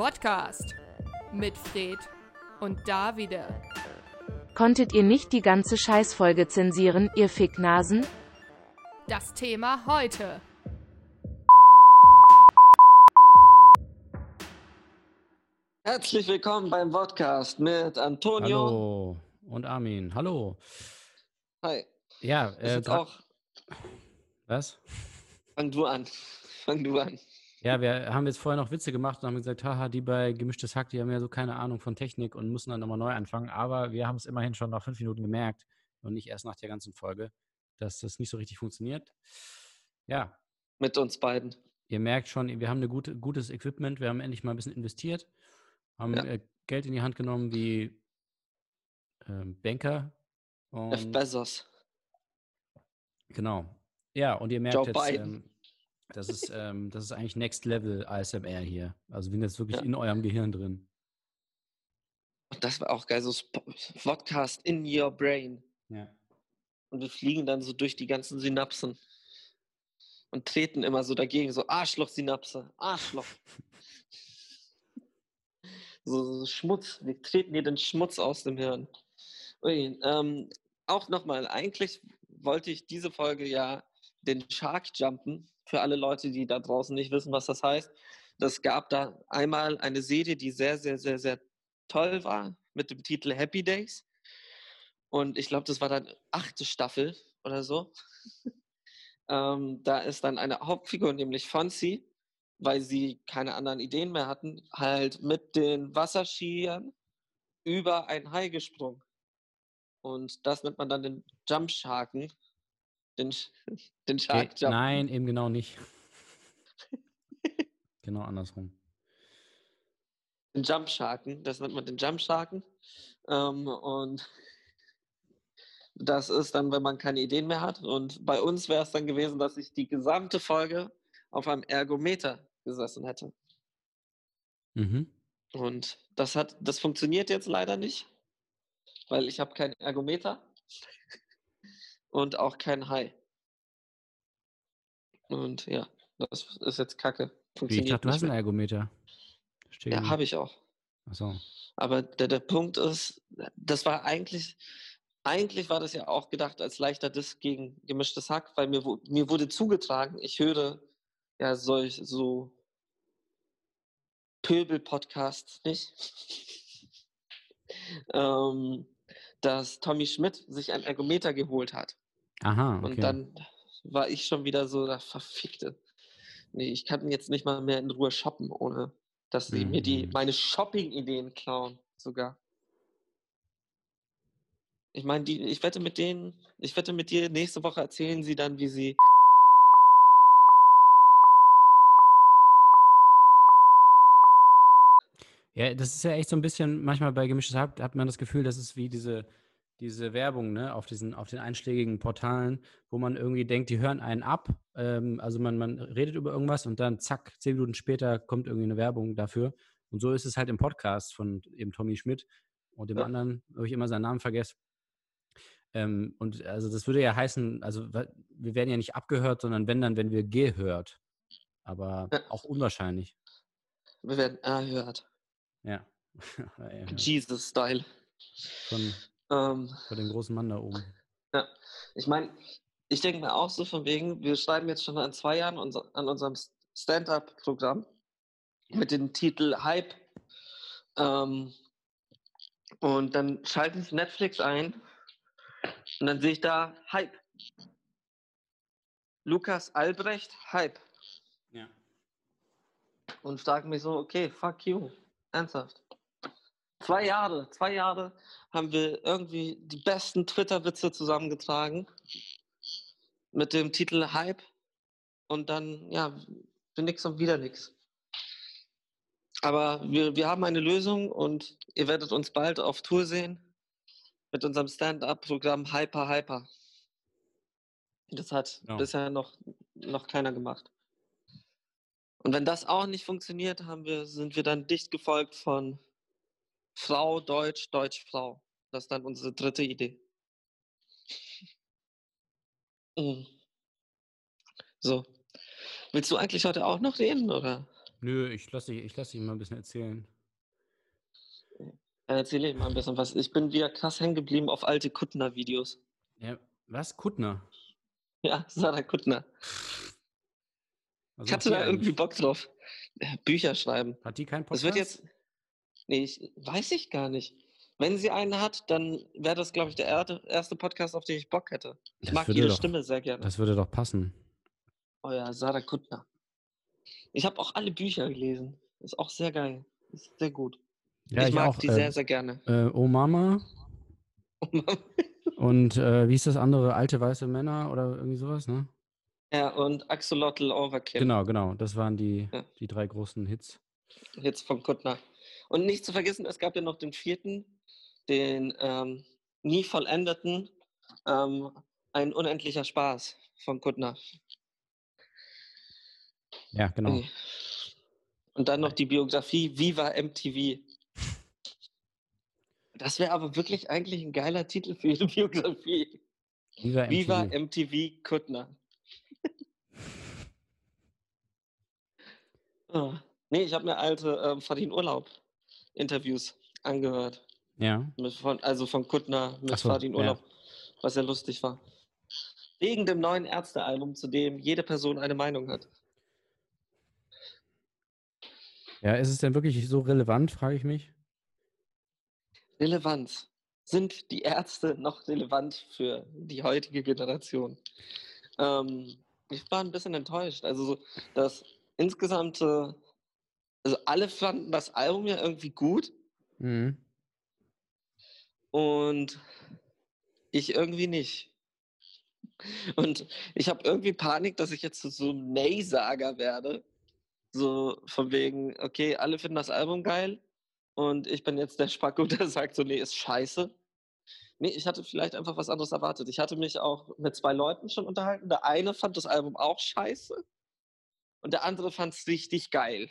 Podcast mit Fred und Davide. Konntet ihr nicht die ganze Scheißfolge zensieren, ihr Ficknasen? Das Thema heute. Herzlich willkommen beim Podcast mit Antonio. Hallo und Armin. Hallo. Hi. Ja, Ist äh, auch. was? Fang du an. Fang du an. Ja, wir haben jetzt vorher noch Witze gemacht und haben gesagt, haha, die bei Gemischtes Hack, die haben ja so keine Ahnung von Technik und müssen dann nochmal neu anfangen. Aber wir haben es immerhin schon nach fünf Minuten gemerkt und nicht erst nach der ganzen Folge, dass das nicht so richtig funktioniert. Ja, Mit uns beiden. ihr merkt schon, wir haben ein gute, gutes Equipment, wir haben endlich mal ein bisschen investiert, haben Ja. äh, Geld in die Hand genommen wie ähm, Banker. Jeff Und Bezos. Genau. Ja, und ihr merkt Joe jetzt, Biden. ähm, das, ist, ähm, das ist eigentlich Next Level ASMR hier. Also wir sind jetzt wirklich Ja. in eurem Gehirn drin. Und das war auch geil. So Podcast in your brain. Ja. Und wir fliegen dann so durch die ganzen Synapsen. Und treten immer so dagegen. So Arschloch-Synapse. Arschloch. so, so Schmutz. Wir treten dir den Schmutz aus dem Hirn. Ui, ähm, auch nochmal, eigentlich wollte ich diese Folge ja den Shark jumpen. Für alle Leute, die da draußen nicht wissen, was das heißt. Das gab da einmal eine Serie, die sehr, sehr, sehr, sehr toll war, mit dem Titel Happy Days. Und ich glaube, das war dann achte Staffel oder so. ähm, da ist dann eine Hauptfigur, nämlich Fonzie, weil sie keine anderen Ideen mehr hatten, halt mit den Wasserskiern über ein Hai gesprungen. Und das nennt man dann den Jump Sharken. Den, den Shark Jump. nein, eben genau nicht. genau andersrum. den Jump Sharken, das nennt man den Jump Sharken. Ähm, und das ist dann, wenn man keine Ideen mehr hat. Und bei uns wäre es dann gewesen, dass ich die gesamte Folge auf einem Ergometer gesessen hätte. Mhm. Und das hat, das funktioniert jetzt leider nicht, weil ich habe kein Ergometer und auch kein Hai. Und ja, das ist jetzt Kacke. Wie, ich Funktioniert dachte, du hast einen. Ergometer. Ja, habe ich auch. Achso. Aber der, der Punkt ist, das war eigentlich, eigentlich war das ja auch gedacht als leichter Diss gegen gemischtes Hack, weil mir, mir wurde zugetragen, ich höre ja solch so Pöbel-Podcasts nicht, ähm, dass Tommy Schmidt sich ein Ergometer geholt hat. Aha, okay. Und dann war ich schon wieder so, da verfickte. Nee, ich kann jetzt nicht mal mehr in Ruhe shoppen, ohne dass sie mir die, Mhm. meine Shopping-Ideen klauen, sogar. Ich meine, die, ich wette mit denen, ich wette mit dir, nächste Woche erzählen sie dann, wie sie. Ja, das ist ja echt so ein bisschen, manchmal bei Gemischtes Hack hat man das Gefühl, das ist wie diese, diese Werbung, ne, auf diesen, auf den einschlägigen Portalen, wo man irgendwie denkt, die hören einen ab. Ähm, also man, man redet über irgendwas und dann zack, zehn Minuten später kommt irgendwie eine Werbung dafür. Und so ist es halt im Podcast von eben Tommy Schmidt und dem Ja. anderen, habe ich immer seinen Namen vergessen. Ähm, und also das würde ja heißen, also wir werden ja nicht abgehört, sondern wenn dann, wenn wir gehört. Aber Ja. auch unwahrscheinlich. Wir werden erhört. Ja. Jesus-Style. Von, Ähm, von dem großen Mann da oben. Ja, ich meine, ich denke mir auch so von wegen, wir schreiben jetzt schon an zwei Jahren unser, an unserem Stand-up-Programm mit dem Titel Hype. Ähm, und dann schalte ich Netflix ein und dann sehe ich da Hype. Lukas Albrecht, Hype. Ja. Und frage mich so, okay, fuck you. Ernsthaft. Zwei Jahre, zwei Jahre haben wir irgendwie die besten Twitter-Witze zusammengetragen mit dem Titel Hype und dann, ja, für nix und wieder nix. Aber wir, wir haben eine Lösung und ihr werdet uns bald auf Tour sehen mit unserem Stand-up-Programm Hyper Hyper. Das hat Ja. bisher noch, noch keiner gemacht. Und wenn das auch nicht funktioniert, haben wir, sind wir dann dicht gefolgt von Frau, Deutsch, Deutsch, Frau. Das ist dann unsere dritte Idee. Mhm. So. Willst du eigentlich heute auch noch reden, oder? Nö, ich lasse dich, ich lass dich mal ein bisschen erzählen. Erzähl ich mal ein bisschen was. Ich bin wieder krass hängen geblieben auf alte Kuttner-Videos. Ja, was? Kuttner? Ja, Sarah Kuttner. Was Ich hatte da irgendwie? Bock drauf. Bücher schreiben. Hat die keinen Das Podcast? wird jetzt. Nee, ich, weiß ich gar nicht. Wenn sie einen hat, dann wäre das, glaube ich, der erste Podcast, auf den ich Bock hätte. Ich Das mag ihre doch- Stimme sehr gerne. Das würde doch passen. Oh ja, Sarah Kuttner. Ich habe auch alle Bücher gelesen. Ist auch sehr geil. Ist sehr gut. Ja, ich, ich, mag auch. die äh, sehr, sehr gerne. Äh, oh Mama und äh, wie ist das andere? Alte weiße Männer oder irgendwie sowas, ne? ja, und Axolotl Overkill. Genau, genau. Das waren die, Ja. die drei großen Hits. Jetzt von Kuttner. Und nicht zu vergessen, es gab ja noch den vierten, den ähm, nie vollendeten, ähm, ein unendlicher Spaß von Kuttner. Ja, genau. Nee. Und dann noch die Biografie Viva MTV. Das wäre aber wirklich eigentlich ein geiler Titel für ihre Biografie. Viva MTV. Viva MTV Kuttner. oh. Nee, ich habe mir alte ähm, Verdien Urlaub Interviews angehört. ja. Von, also von Kuttner mit so, ja. Urlaub, was sehr lustig war. Wegen dem neuen Ärztealbum, zu dem jede Person eine Meinung hat. Ja, ist es denn wirklich so relevant, frage ich mich. Relevanz. Sind die Ärzte noch relevant für die heutige Generation? Ähm, ich war ein bisschen enttäuscht. Also, so, das insgesamt, äh, also alle fanden das Album ja irgendwie gut Mhm. und ich irgendwie nicht. Und ich habe irgendwie Panik, dass ich jetzt so einem Nay-Sager werde. So von wegen, okay, alle finden das Album geil und ich bin jetzt der Spacko, der sagt so, nee, ist scheiße. Nee, ich hatte vielleicht einfach was anderes erwartet. Ich hatte mich auch mit zwei Leuten schon unterhalten. Der eine fand das Album auch scheiße und der andere fand es richtig geil.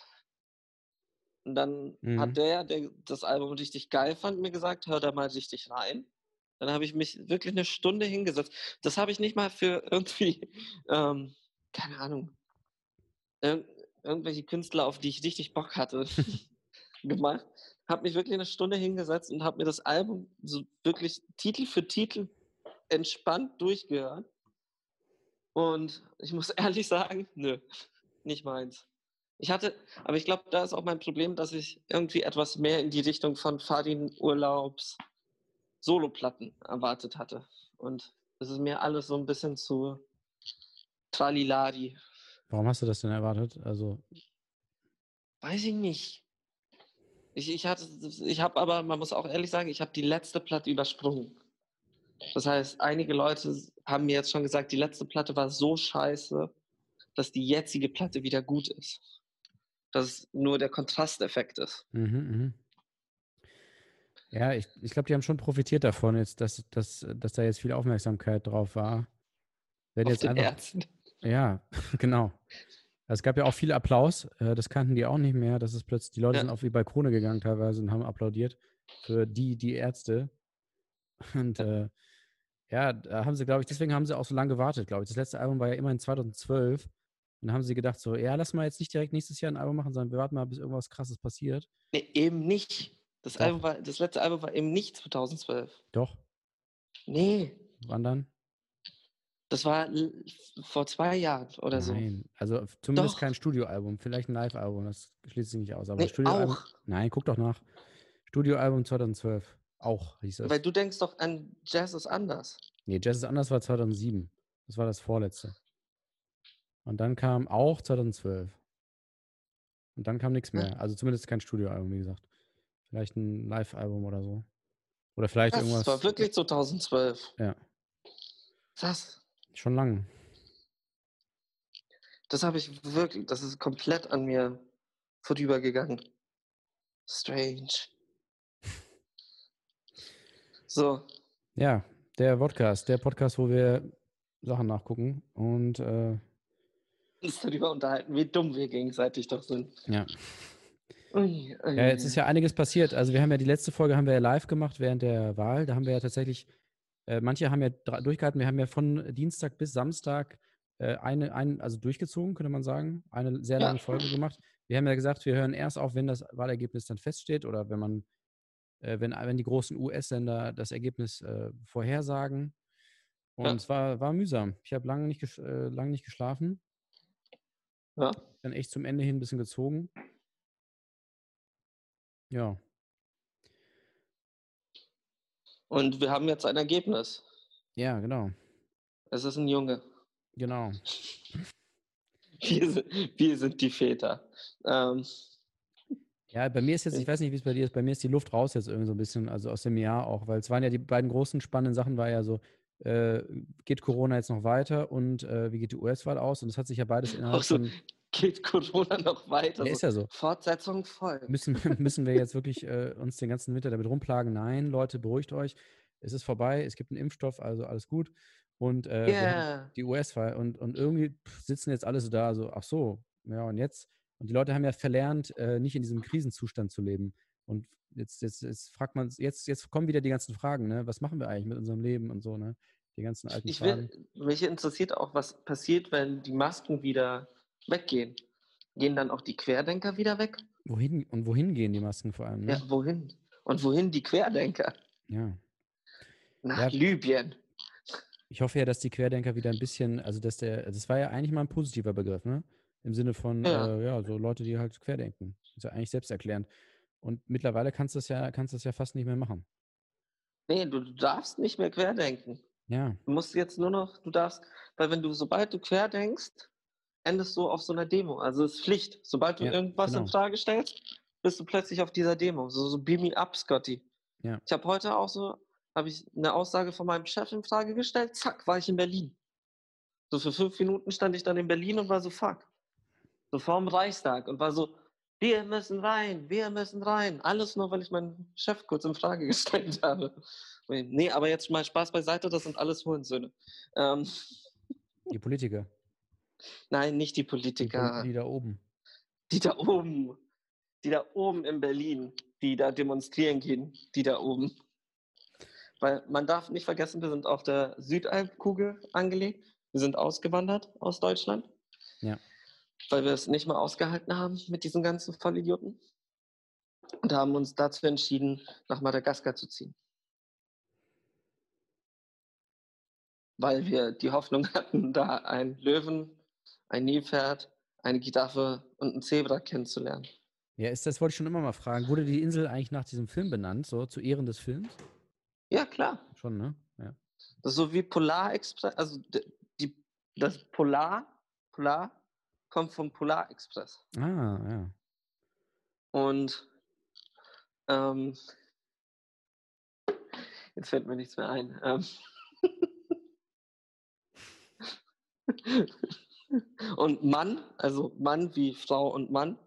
Und dann Mhm. hat der, der das Album richtig geil fand, mir gesagt, hör da mal richtig rein. Dann habe ich mich wirklich eine Stunde hingesetzt. Das habe ich nicht mal für irgendwie, ähm, keine Ahnung, irg irgendwelche Künstler, auf die ich richtig Bock hatte, gemacht. Habe mich wirklich eine Stunde hingesetzt und habe mir das Album so wirklich Titel für Titel entspannt durchgehört. Und ich muss ehrlich sagen, nö, nicht meins. Ich hatte, aber ich glaube, da ist auch mein Problem, dass ich irgendwie etwas mehr in die Richtung von Fadin Urlaubs Soloplatten erwartet hatte. Und es ist mir alles so ein bisschen zu Traliladi. Warum hast du das denn erwartet? Also, Weiß ich nicht. Ich, ich, hatte, ich habe aber, man muss auch ehrlich sagen, ich habe die letzte Platte übersprungen. Das heißt, einige Leute haben mir jetzt schon gesagt, die letzte Platte war so scheiße, dass die jetzige Platte wieder gut ist. Dass es nur der Kontrasteffekt ist. mhm, mhm. Ja, ich, ich glaube, die haben schon profitiert davon, jetzt, dass, dass, dass da jetzt viel Aufmerksamkeit drauf war. Wenn Auf jetzt den einfach, Ärzten. Ja, genau. Es gab ja auch viel Applaus, äh, das kannten die auch nicht mehr. Das ist plötzlich, die Leute Ja. sind auf die Balkone gegangen teilweise und haben applaudiert für die, die Ärzte. Und Ja. äh, ja, da haben sie, glaube ich, deswegen haben sie auch so lange gewartet, glaube ich. Das letzte Album war ja immerhin 2012. Und dann haben sie gedacht, so, ja, lass mal jetzt nicht direkt nächstes Jahr ein Album machen, sondern wir warten mal, bis irgendwas krasses passiert. Nee, eben nicht. Das, Doch. Album war, das letzte Album war eben nicht 2012. Doch, Nee, wann dann? das war vor zwei Jahren oder so. Nein, also zumindest Doch. kein Studioalbum, vielleicht ein Live-Album, das schließt sich nicht aus. Aber Nee, Studioalbum, auch. nein, guck doch nach. Studioalbum 2012, auch hieß es. Weil du denkst doch an Jazz ist anders. Nee, Jazz ist anders war 2007. Das war das vorletzte. Und dann kam auch 2012. Und dann kam nichts Ja. mehr. Also zumindest kein Studioalbum, wie gesagt. Vielleicht ein Live-Album oder so. Oder vielleicht Das irgendwas. war wirklich 2012. Ja. Das, Schon lang. das habe ich wirklich, das ist komplett an mir vorübergegangen. Strange. So, Ja, der Podcast, der Podcast, wo wir Sachen nachgucken. Und äh, uns darüber unterhalten, wie dumm wir gegenseitig doch sind. ja. Ui, ui, Ja, jetzt ist ja einiges passiert. Also wir haben ja die letzte Folge haben wir ja live gemacht während der Wahl. Da haben wir ja tatsächlich, äh, manche haben ja durchgehalten, wir haben ja von Dienstag bis Samstag äh, eine, ein, also durchgezogen, könnte man sagen, eine sehr Ja. lange Folge gemacht. wir haben ja gesagt, wir hören erst auf, wenn das Wahlergebnis dann feststeht oder wenn man, äh, wenn, wenn die großen US-Sender das Ergebnis äh, vorhersagen. Und Ja. es war, war mühsam. Ich habe lange nicht, äh, lange nicht geschlafen. Ja. Dann echt zum Ende hin ein bisschen gezogen. Ja. Und wir haben jetzt ein Ergebnis. Ja, genau. Es ist ein Junge. Genau. Wir sind, wir sind die Väter. Ähm, Ja, bei mir ist jetzt, ich weiß nicht, wie es bei dir ist, bei mir ist die Luft raus jetzt irgendwie so ein bisschen, also aus dem Jahr auch, weil es waren ja die beiden großen spannenden Sachen, war ja so, äh, geht Corona jetzt noch weiter und äh, wie geht die US-Wahl aus? Und es hat sich ja beides innerhalb so, von, geht Corona noch weiter? ja, ist ja so. Fortsetzung voll. Müssen, müssen wir jetzt wirklich äh, uns den ganzen Winter damit rumplagen? Nein, Leute, beruhigt euch. Es ist vorbei, es gibt einen Impfstoff, also alles gut. Und äh, Yeah. die US-Wahl und, und irgendwie sitzen jetzt alle so da, so, ach so, ja, und jetzt? Und die Leute haben ja verlernt, äh, nicht in diesem Krisenzustand zu leben. Und jetzt, jetzt, jetzt fragt man, jetzt, jetzt kommen wieder die ganzen Fragen, ne? Was machen wir eigentlich mit unserem Leben und so, ne? Die ganzen alten Ich Fragen. will, mich interessiert auch, was passiert, wenn die Masken wieder weggehen. Gehen dann auch die Querdenker wieder weg? Wohin und wohin gehen die Masken vor allem? Ne? Ja, wohin? Und wohin die Querdenker? ja. Nach Ja. Libyen. Ich hoffe ja, dass die Querdenker wieder ein bisschen, also dass der, das war ja eigentlich mal ein positiver Begriff, ne? Im Sinne von, Ja. Äh, ja, so Leute, die halt querdenken. Ist ja eigentlich selbsterklärend. Und mittlerweile kannst du das ja, kannst du das ja fast nicht mehr machen. Nee, du, du darfst nicht mehr querdenken. Ja, Du musst jetzt nur noch, du darfst, weil wenn du, sobald du querdenkst, endest du auf so einer Demo. Also es ist Pflicht. Sobald du Ja, irgendwas in genau. Frage stellst, bist du plötzlich auf dieser Demo. So, so beam me up, Scotty. Ja. Ich habe heute auch so, habe ich eine Aussage von meinem Chef in Frage gestellt, zack, war ich in Berlin. So für fünf Minuten stand ich dann in Berlin und war so, fuck. So vorm Reichstag und war so, wir müssen rein, wir müssen rein. Alles nur, weil ich meinen Chef kurz in Frage gestellt habe. Nee, aber jetzt mal Spaß beiseite, das sind alles Hurensöhne. Ähm, die Politiker. nein, nicht die Die, Pol- Politiker, die da oben. die da oben, die da oben in Berlin, die da demonstrieren gehen, die da oben. Weil man darf nicht vergessen, wir sind auf der Südhalbkugel angelegt. Wir sind ausgewandert aus Deutschland. Ja. Weil wir es nicht mehr ausgehalten haben mit diesen ganzen Vollidioten. Und haben uns dazu entschieden, nach Madagaskar zu ziehen. Weil wir die Hoffnung hatten, da einen Löwen, ein Nilpferd, eine Giraffe und ein Zebra kennenzulernen. Ja, ist das wollte ich schon immer mal fragen. Wurde die Insel eigentlich nach diesem Film benannt, so zu Ehren des Films? Ja, klar. Schon, ne? Ja. Das ist so wie Polarexpress, also d- die, das Polar, Polar kommt vom Polarexpress. Ah, ja. Und ähm, jetzt fällt mir nichts mehr ein. Ähm, und Mann, also Mann wie Frau und Mann,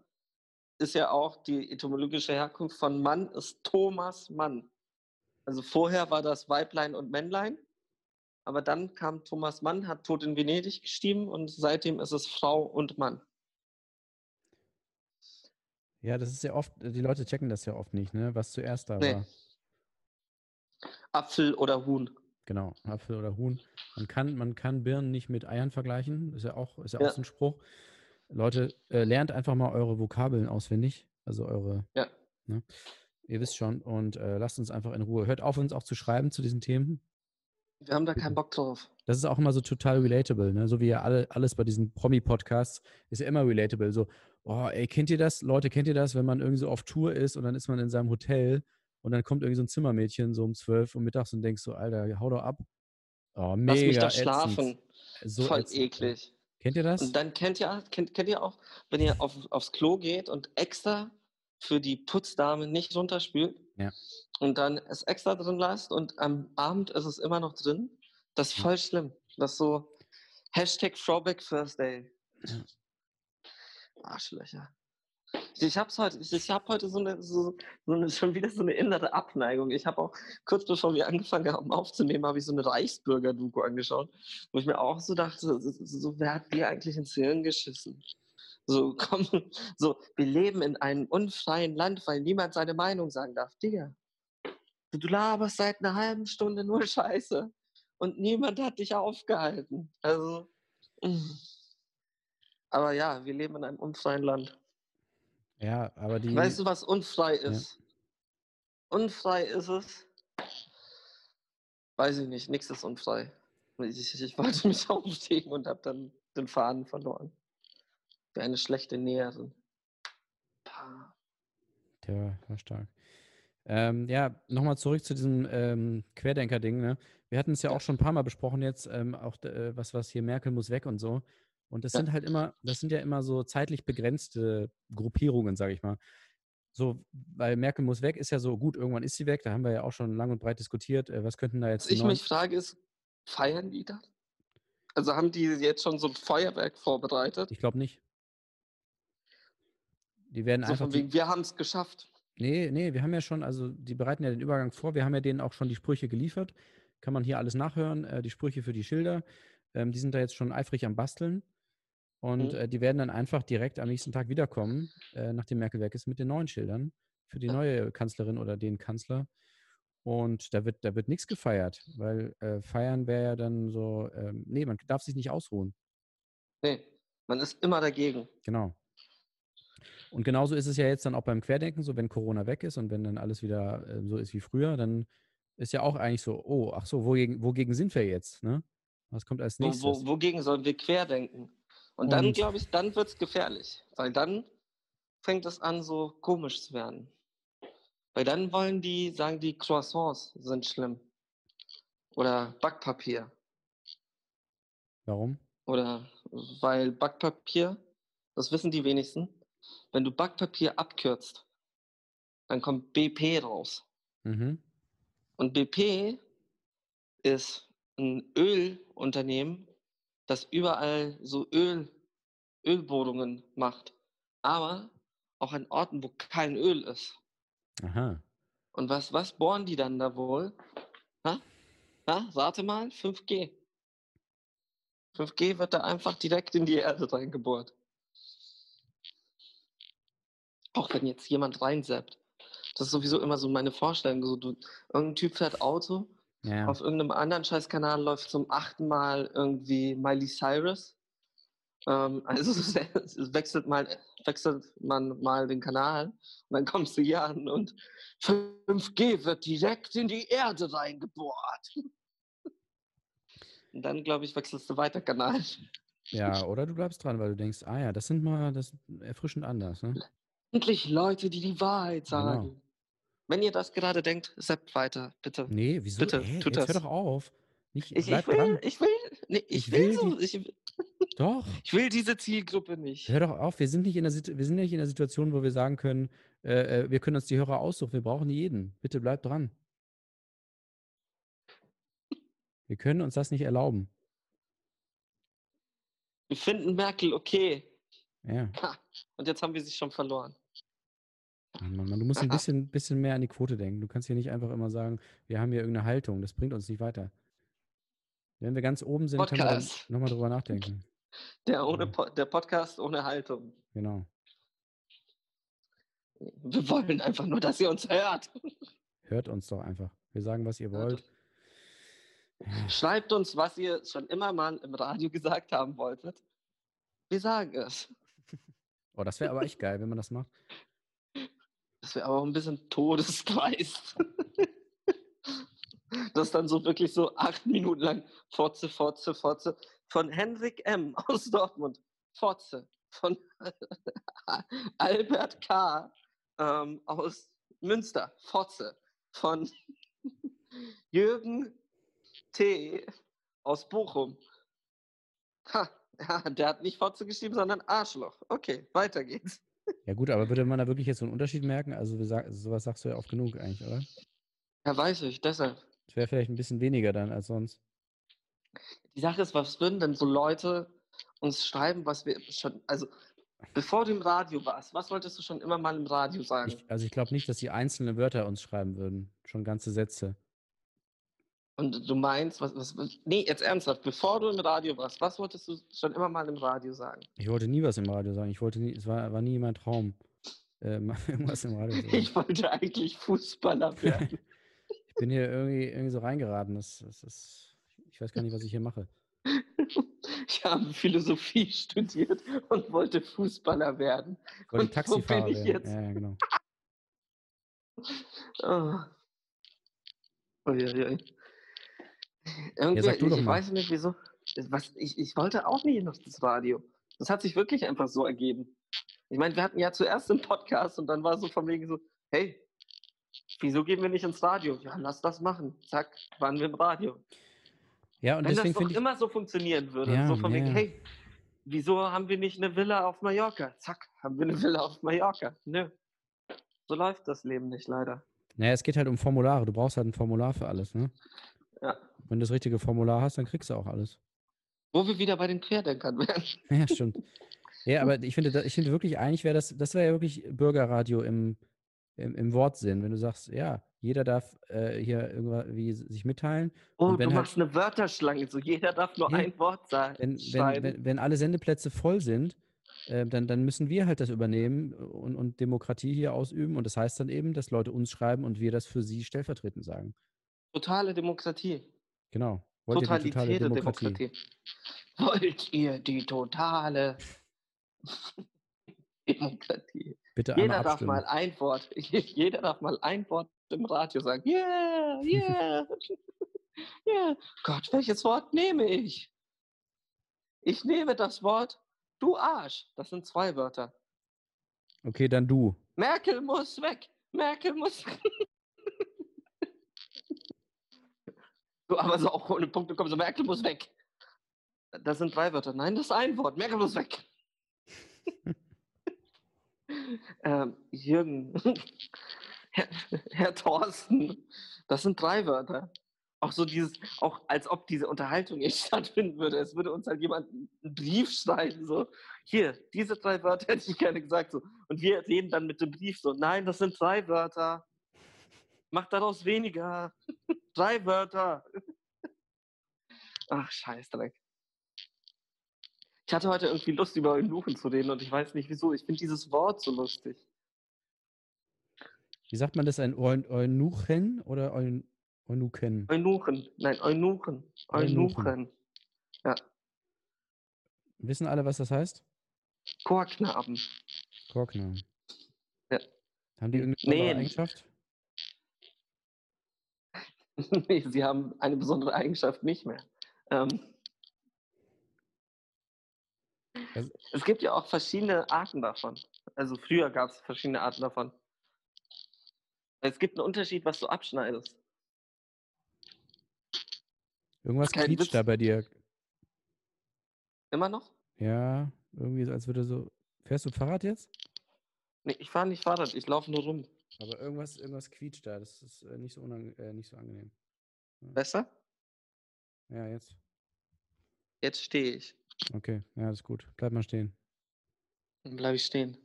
ist ja auch die etymologische Herkunft von Mann ist Thomas Mann. Also vorher war das Weiblein und Männlein, aber dann kam Thomas Mann, hat Tod in Venedig geschrieben und seitdem ist es Frau und Mann. Ja, das ist ja oft, die Leute checken das ja oft nicht, ne? Was zuerst da Nee. war. Apfel oder Huhn. Genau, Apfel oder Huhn. Man kann, man kann Birnen nicht mit Eiern vergleichen. Ist ja auch, ist ja Ja. auch so ein Spruch. Leute, äh, lernt einfach mal eure Vokabeln auswendig. Also eure, Ja. ne? Ihr wisst schon. Und äh, lasst uns einfach in Ruhe. Hört auf, uns auch zu schreiben zu diesen Themen. Wir haben da keinen Bock drauf. Das ist auch immer so total relatable, ne? So wie ja alle, alles bei diesen Promi-Podcasts ist ja immer relatable. So, oh, ey, kennt ihr das? Leute, kennt ihr das, wenn man irgendwie so auf Tour ist und dann ist man in seinem Hotel und dann kommt irgendwie so ein Zimmermädchen so um zwölf und mittags und denkst so, Alter, hau doch ab. Oh, mega Lass mich doch ätzend. schlafen. So Voll ätzend. eklig. Kennt ihr das? Und dann kennt ihr, kennt, kennt ihr auch, wenn ihr auf, aufs Klo geht und extra für die Putzdame nicht runterspült Ja. und dann es extra drin lasst und am Abend ist es immer noch drin. Das ist voll schlimm. Das ist so Hashtag Throwback Thursday. Ja. Arschlöcher. Ich hab's heute, ich, habe heute so eine, so, so eine, schon wieder so eine innere Abneigung. Ich habe auch kurz bevor wir angefangen haben aufzunehmen, habe ich so eine Reichsbürger-Doku angeschaut, wo ich mir auch so dachte, so, so, so wer hat dir eigentlich ins Hirn geschissen? So, komm, so, wir leben in einem unfreien Land, weil niemand seine Meinung sagen darf. Digga, du, laberst seit einer halben Stunde nur Scheiße und niemand hat dich aufgehalten. Also, mm. aber ja, wir leben in einem unfreien Land. Ja, aber die. Weißt du, was unfrei ist? Unfrei ist es. Weiß ich nicht, nichts ist unfrei. Ich, ich, ich wollte mich aufstehen und habe dann den Faden verloren. Wie eine schlechte Näherin. Pah. Der war, stark. Ähm, ja, nochmal zurück zu diesem ähm, Querdenker-Ding. Ne? Wir hatten es ja Ja. auch schon ein paar Mal besprochen jetzt, ähm, auch äh, was, was hier Merkel muss weg und so. Und das Ja. sind halt immer, das sind ja immer so zeitlich begrenzte Gruppierungen, sage ich mal. So, weil Merkel muss weg, ist ja so, gut, irgendwann ist sie weg, da haben wir ja auch schon lang und breit diskutiert, äh, was könnten da jetzt Was ich neuen- mich frage, ist, feiern die das? Also haben die jetzt schon so ein Feuerwerk vorbereitet? Ich glaube nicht. Die werden So einfach. von Die, wegen, wir haben es geschafft. nee, nee, wir haben ja schon, also die bereiten ja den Übergang vor. Wir haben ja denen auch schon die Sprüche geliefert. Kann man hier alles nachhören. Äh, die Sprüche für die Schilder. Ähm, die sind da jetzt schon eifrig am Basteln. Und Mhm. äh, die werden dann einfach direkt am nächsten Tag wiederkommen, äh, nachdem Merkel weg ist, mit den neuen Schildern für die neue Kanzlerin oder den Kanzler. Und da wird, da wird nichts gefeiert, weil äh, feiern wäre ja dann so, ähm, nee, man darf sich nicht ausruhen. Nee, man ist immer dagegen. Genau. Und genauso ist es ja jetzt dann auch beim Querdenken so, wenn Corona weg ist und wenn dann alles wieder äh, so ist wie früher, dann ist ja auch eigentlich so, oh, ach so, wogegen, wogegen sind wir jetzt? Ne? Was kommt als Wo, nächstes? wo, wogegen sollen wir querdenken? Und, dann, glaube ich, dann wird es gefährlich. Weil dann fängt es an, so komisch zu werden. Weil dann wollen die, sagen die, Croissants sind schlimm. Oder Backpapier. Warum? Oder weil Backpapier, das wissen die wenigsten, wenn du Backpapier abkürzt, dann kommt BP raus. Mhm. Und BP ist ein Ölunternehmen, das überall so Öl, Ölbohrungen macht. Aber auch an Orten, wo kein Öl ist. Aha. Und was, was bohren die dann da wohl? Ha? Ha? Rate mal, 5G. 5G wird da einfach direkt in die Erde reingebohrt. Auch wenn jetzt jemand reinseppt. Das ist sowieso immer so meine Vorstellung. So, du, irgendein Typ fährt Auto, Ja. auf irgendeinem anderen Scheißkanal läuft zum achten Mal irgendwie Miley Cyrus. Ähm, also wechselt, mal, wechselt man mal den Kanal und dann kommst du hier an und 5G wird direkt in die Erde reingebohrt. Und dann, glaube ich, wechselst du weiter Kanal. ja, oder du bleibst dran, weil du denkst, ah ja, das sind mal, das ist erfrischend anders. Ne? Endlich Leute, die die Wahrheit Genau. sagen. Wenn ihr das gerade denkt, seppt weiter, bitte. Nee, wieso? Bitte, Ey, tut jetzt hör das. doch auf. Nicht, Ich, ich will, dran. ich will, nee, ich, Ich will, will so, die- ich, Doch. ich will diese Zielgruppe nicht. Hör doch auf, wir sind nicht in der, wir sind nicht in der Situation, wo wir sagen können, äh, äh, wir können uns die Hörer aussuchen, wir brauchen jeden. Bitte bleib dran. Wir können uns das nicht erlauben. Wir finden Merkel okay. Ja. Ha. Und jetzt haben wir sie schon verloren. Mann, Mann, Mann, du musst ein bisschen, bisschen mehr an die Quote denken. Du kannst hier nicht einfach immer sagen, wir haben hier irgendeine Haltung. Das bringt uns nicht weiter. Wenn wir ganz oben sind, können wir Podcast. nochmal drüber nachdenken. Der, ohne po der Podcast ohne Haltung. Genau. Wir wollen einfach nur, dass ihr uns hört. Hört uns doch einfach. Wir sagen, was ihr wollt. Schreibt uns, was ihr schon immer mal im Radio gesagt haben wolltet. Wir sagen es. Oh, das wäre aber echt geil, wenn man das macht. Das wäre aber auch ein bisschen todesdreist. Das dann so wirklich so acht Minuten lang Fotze, Fotze, Fotze. Von Henrik M. aus Dortmund. Fotze. Von Albert K. Ähm, aus Münster. Fotze. Von Jürgen T. aus Bochum. Ha, ja, der hat nicht Fotze geschrieben, sondern Arschloch. Okay, weiter geht's. Ja gut, aber würde man da wirklich jetzt so einen Unterschied merken? Also sowas sagst du ja oft genug eigentlich, oder? Ja, weiß ich, deshalb. Das wäre vielleicht ein bisschen weniger dann als sonst. Die Sache ist, was würden denn so Leute uns schreiben, was wir schon, also bevor du im Radio warst, was wolltest du schon immer mal im Radio sagen? Ich, also ich glaube nicht, dass die einzelne Wörter uns schreiben würden. Schon ganze Sätze. Und du meinst, was, was, was, nee, jetzt ernsthaft, bevor du im Radio warst, was wolltest du schon immer mal im Radio sagen? Ich wollte nie was im Radio sagen. Ich wollte nie, es war, war nie mein Traum, äh, irgendwas im Radio zu sagen. Ich wollte eigentlich Fußballer werden. Ich bin hier irgendwie, irgendwie so reingeraten. Das, das ist, ich weiß gar nicht, was ich hier mache. ich habe Philosophie studiert und wollte Fußballer werden. Wollte Und wo Taxifahrer bin ich werden. jetzt? Ja, ja, genau. Oh. Uiuiui. Irgendwie, sag du doch ich weiß nicht wieso. Was, ich, ich wollte auch noch das Radio. Das hat sich wirklich einfach so ergeben. Ich meine, wir hatten ja zuerst einen Podcast und dann war so von wegen so, hey, wieso gehen wir nicht ins Radio? Ja, lass das machen. Zack, waren wir im Radio. Ja, und Wenn deswegen das doch immer so funktionieren würde, Ja, so von ja, wegen, ja. hey, wieso haben wir nicht eine Villa auf Mallorca? Zack, haben wir eine Villa auf Mallorca. Nö. So läuft das Leben nicht leider. Naja, es geht halt um Formulare. Du brauchst halt ein Formular für alles, ne? Ja. Wenn du das richtige Formular hast, dann kriegst du auch alles. Wo wir wieder bei den Querdenkern wären. Ja, stimmt. Ja, aber ich finde, ich finde wirklich, eigentlich wäre das, das wäre ja wirklich Bürgerradio im, im, im Wortsinn, wenn du sagst, ja, jeder darf äh, hier irgendwie sich mitteilen. Oh, du halt- machst eine Wörterschlange, so jeder darf nur Ja. ein Wort sagen. Wenn, wenn, wenn, wenn alle Sendeplätze voll sind, äh, dann, dann müssen wir halt das übernehmen und, und Demokratie hier ausüben. Und das heißt dann eben, dass Leute uns schreiben und wir das für sie stellvertretend sagen. Totale Demokratie. Genau. Wollt ihr die totale Demokratie? Demokratie. Wollt ihr die totale Demokratie? Bitte Jeder darf mal ein Wort, jeder darf mal ein Wort im Radio sagen. Yeah, yeah, yeah. Gott, welches Wort nehme ich? Ich nehme das Wort du Arsch. Das sind zwei Wörter. Okay, dann du. Merkel muss weg. Merkel muss. So, aber so auch ohne Punkte kommen, so Merkel muss weg. Das sind drei Wörter. Nein, das ist ein Wort. Merkel muss weg. ähm, Jürgen. Herr, Herr Thorsten. Das sind drei Wörter. Auch so dieses, auch als ob diese Unterhaltung jetzt stattfinden würde. Es würde uns halt jemand einen Brief schreiben, so, hier, diese drei Wörter hätte ich gerne gesagt, so. Und wir reden dann mit dem Brief so, nein, das sind drei Wörter. Mach daraus weniger. drei Wörter. Ach, Scheißdreck. Ich hatte heute irgendwie Lust, über Eunuchen zu reden und ich weiß nicht wieso. Ich finde dieses Wort so lustig. Wie sagt man das? Ein Eu- Eunuchen oder Eun Eunuchen? Eunuchen. Nein, Eunuchen. Eunuchen. Eunuchen. Ja. Wissen alle, was das heißt? Chorknaben. Korkner. Ja. Haben die irgendeine Nee. Eigenschaft? nee, sie haben eine besondere Eigenschaft nicht mehr. Ähm, Also- es gibt ja auch verschiedene Arten davon. Also früher gab es verschiedene Arten davon. Es gibt einen Unterschied, was du abschneidest. Irgendwas quietscht da bei dir. Immer noch? Ja, irgendwie so, als würde so. Fährst du Fahrrad jetzt? Nee, ich fahre nicht Fahrrad, ich laufe nur rum. Aber irgendwas, irgendwas quietscht da. Das ist äh, nicht, so äh, nicht so angenehm. Besser? Ja, jetzt. Jetzt stehe ich. Okay, ja, das ist gut. Bleib mal stehen. Dann bleibe ich stehen.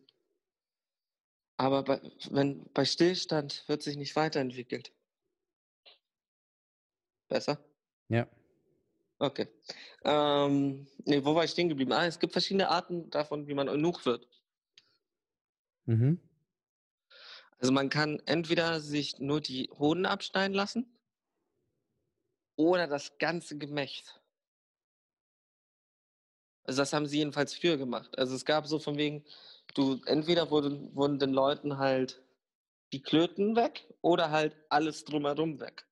Aber bei, wenn, bei Stillstand wird sich nicht weiterentwickelt. Besser? Ja. Okay. Ähm, nee, wo war ich stehen geblieben? Ah, es gibt verschiedene Arten davon, wie man Eunuch wird. Mhm. Also man kann entweder sich nur die Hoden abschneiden lassen oder das ganze Gemächt. Also das haben sie jedenfalls früher gemacht. Also es gab so von wegen, du entweder wurden, wurden den Leuten halt die Klöten weg oder halt alles drumherum weg.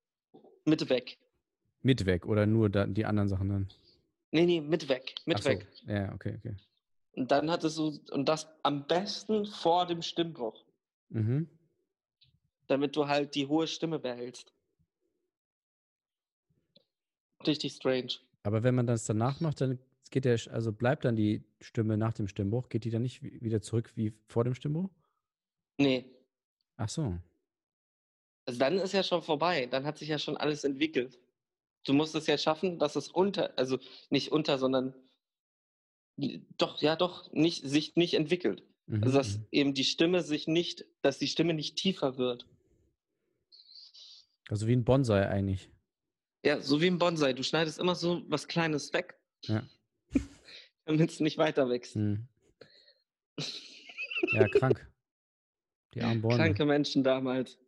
Mit weg. Mit weg oder nur da, die anderen Sachen dann? Nee, nee, mit weg. Mit so. weg. Ja, okay, okay. Und dann hattest du, und das am besten vor dem Stimmbruch, Mhm. Damit du halt die hohe Stimme behältst. Richtig strange. Aber wenn man das danach macht, dann geht der, also bleibt dann die Stimme nach dem Stimmbruch, geht die dann nicht wi- wieder zurück wie vor dem Stimmbruch? Nee, Ach so. also dann ist ja schon vorbei. Dann hat sich ja schon alles entwickelt. Du musst es ja schaffen, dass es unter, also nicht unter, sondern doch, ja doch, nicht, sich nicht entwickelt. Mhm. Also dass mhm. eben die Stimme sich nicht, dass die Stimme nicht tiefer wird. Also wie ein Bonsai eigentlich. Ja, so wie im Bonsai. Du schneidest immer so was Kleines weg, Ja. damit es nicht weiter wächst. Mhm. Ja, krank. Die armen Bäume. Kranke Menschen damals.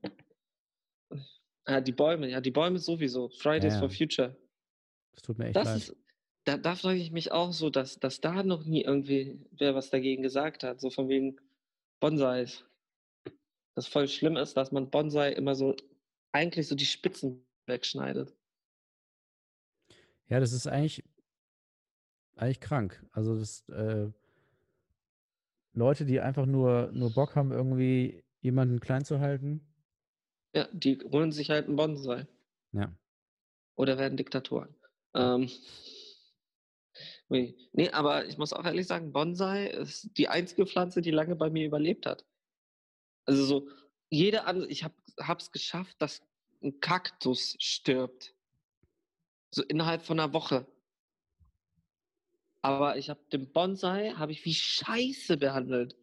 Ja, die Bäume, ja, die Bäume sowieso. Fridays Ja, for. Future. Das tut mir echt Das leid. ist, da, da frage ich mich auch so, dass, dass da noch nie irgendwie wer was dagegen gesagt hat. So von wegen Bonsais. Das voll schlimm ist, dass man Bonsai immer so eigentlich so die Spitzen wegschneidet. Ja, das ist eigentlich, eigentlich krank. Also das, äh, Leute, die einfach nur, nur Bock haben, irgendwie jemanden klein zu halten. Ja, die holen sich halt einen Bonsai. Ja. Oder werden Diktatoren. Ähm, nee. nee, aber ich muss auch ehrlich sagen, Bonsai ist die einzige Pflanze, die lange bei mir überlebt hat. Also so, jede andere, ich habe es geschafft, dass ein Kaktus stirbt. So innerhalb von einer Woche. Aber ich habe den Bonsai, habe ich wie Scheiße behandelt.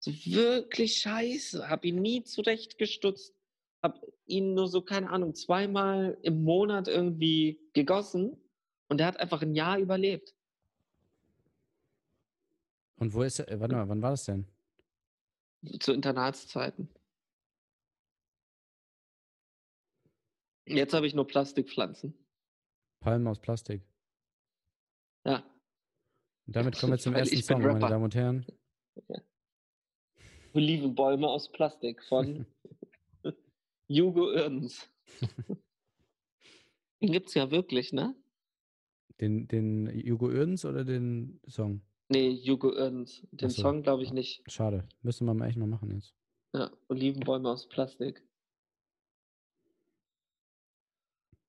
So wirklich Scheiße. Habe ihn nie zurechtgestutzt. Habe ihn nur so, keine Ahnung, zweimal im Monat irgendwie gegossen. Und er hat einfach ein Jahr überlebt. Und wo ist er? Warte mal, wann war das denn? Zu Internatszeiten. Jetzt habe ich nur Plastikpflanzen. Palmen aus Plastik. Ja. Und damit kommen wir zum Weil ersten Song, meine Rapper. Damen und Herren. Olivenbäume aus Plastik von Hugo Irns. Den gibt's ja wirklich, ne? Den, den Hugo Irns oder den Song? Nee, Hugo Irns. Den so. Song glaube ich nicht. Schade. Müssen wir mal echt mal machen jetzt. Ja, Olivenbäume aus Plastik.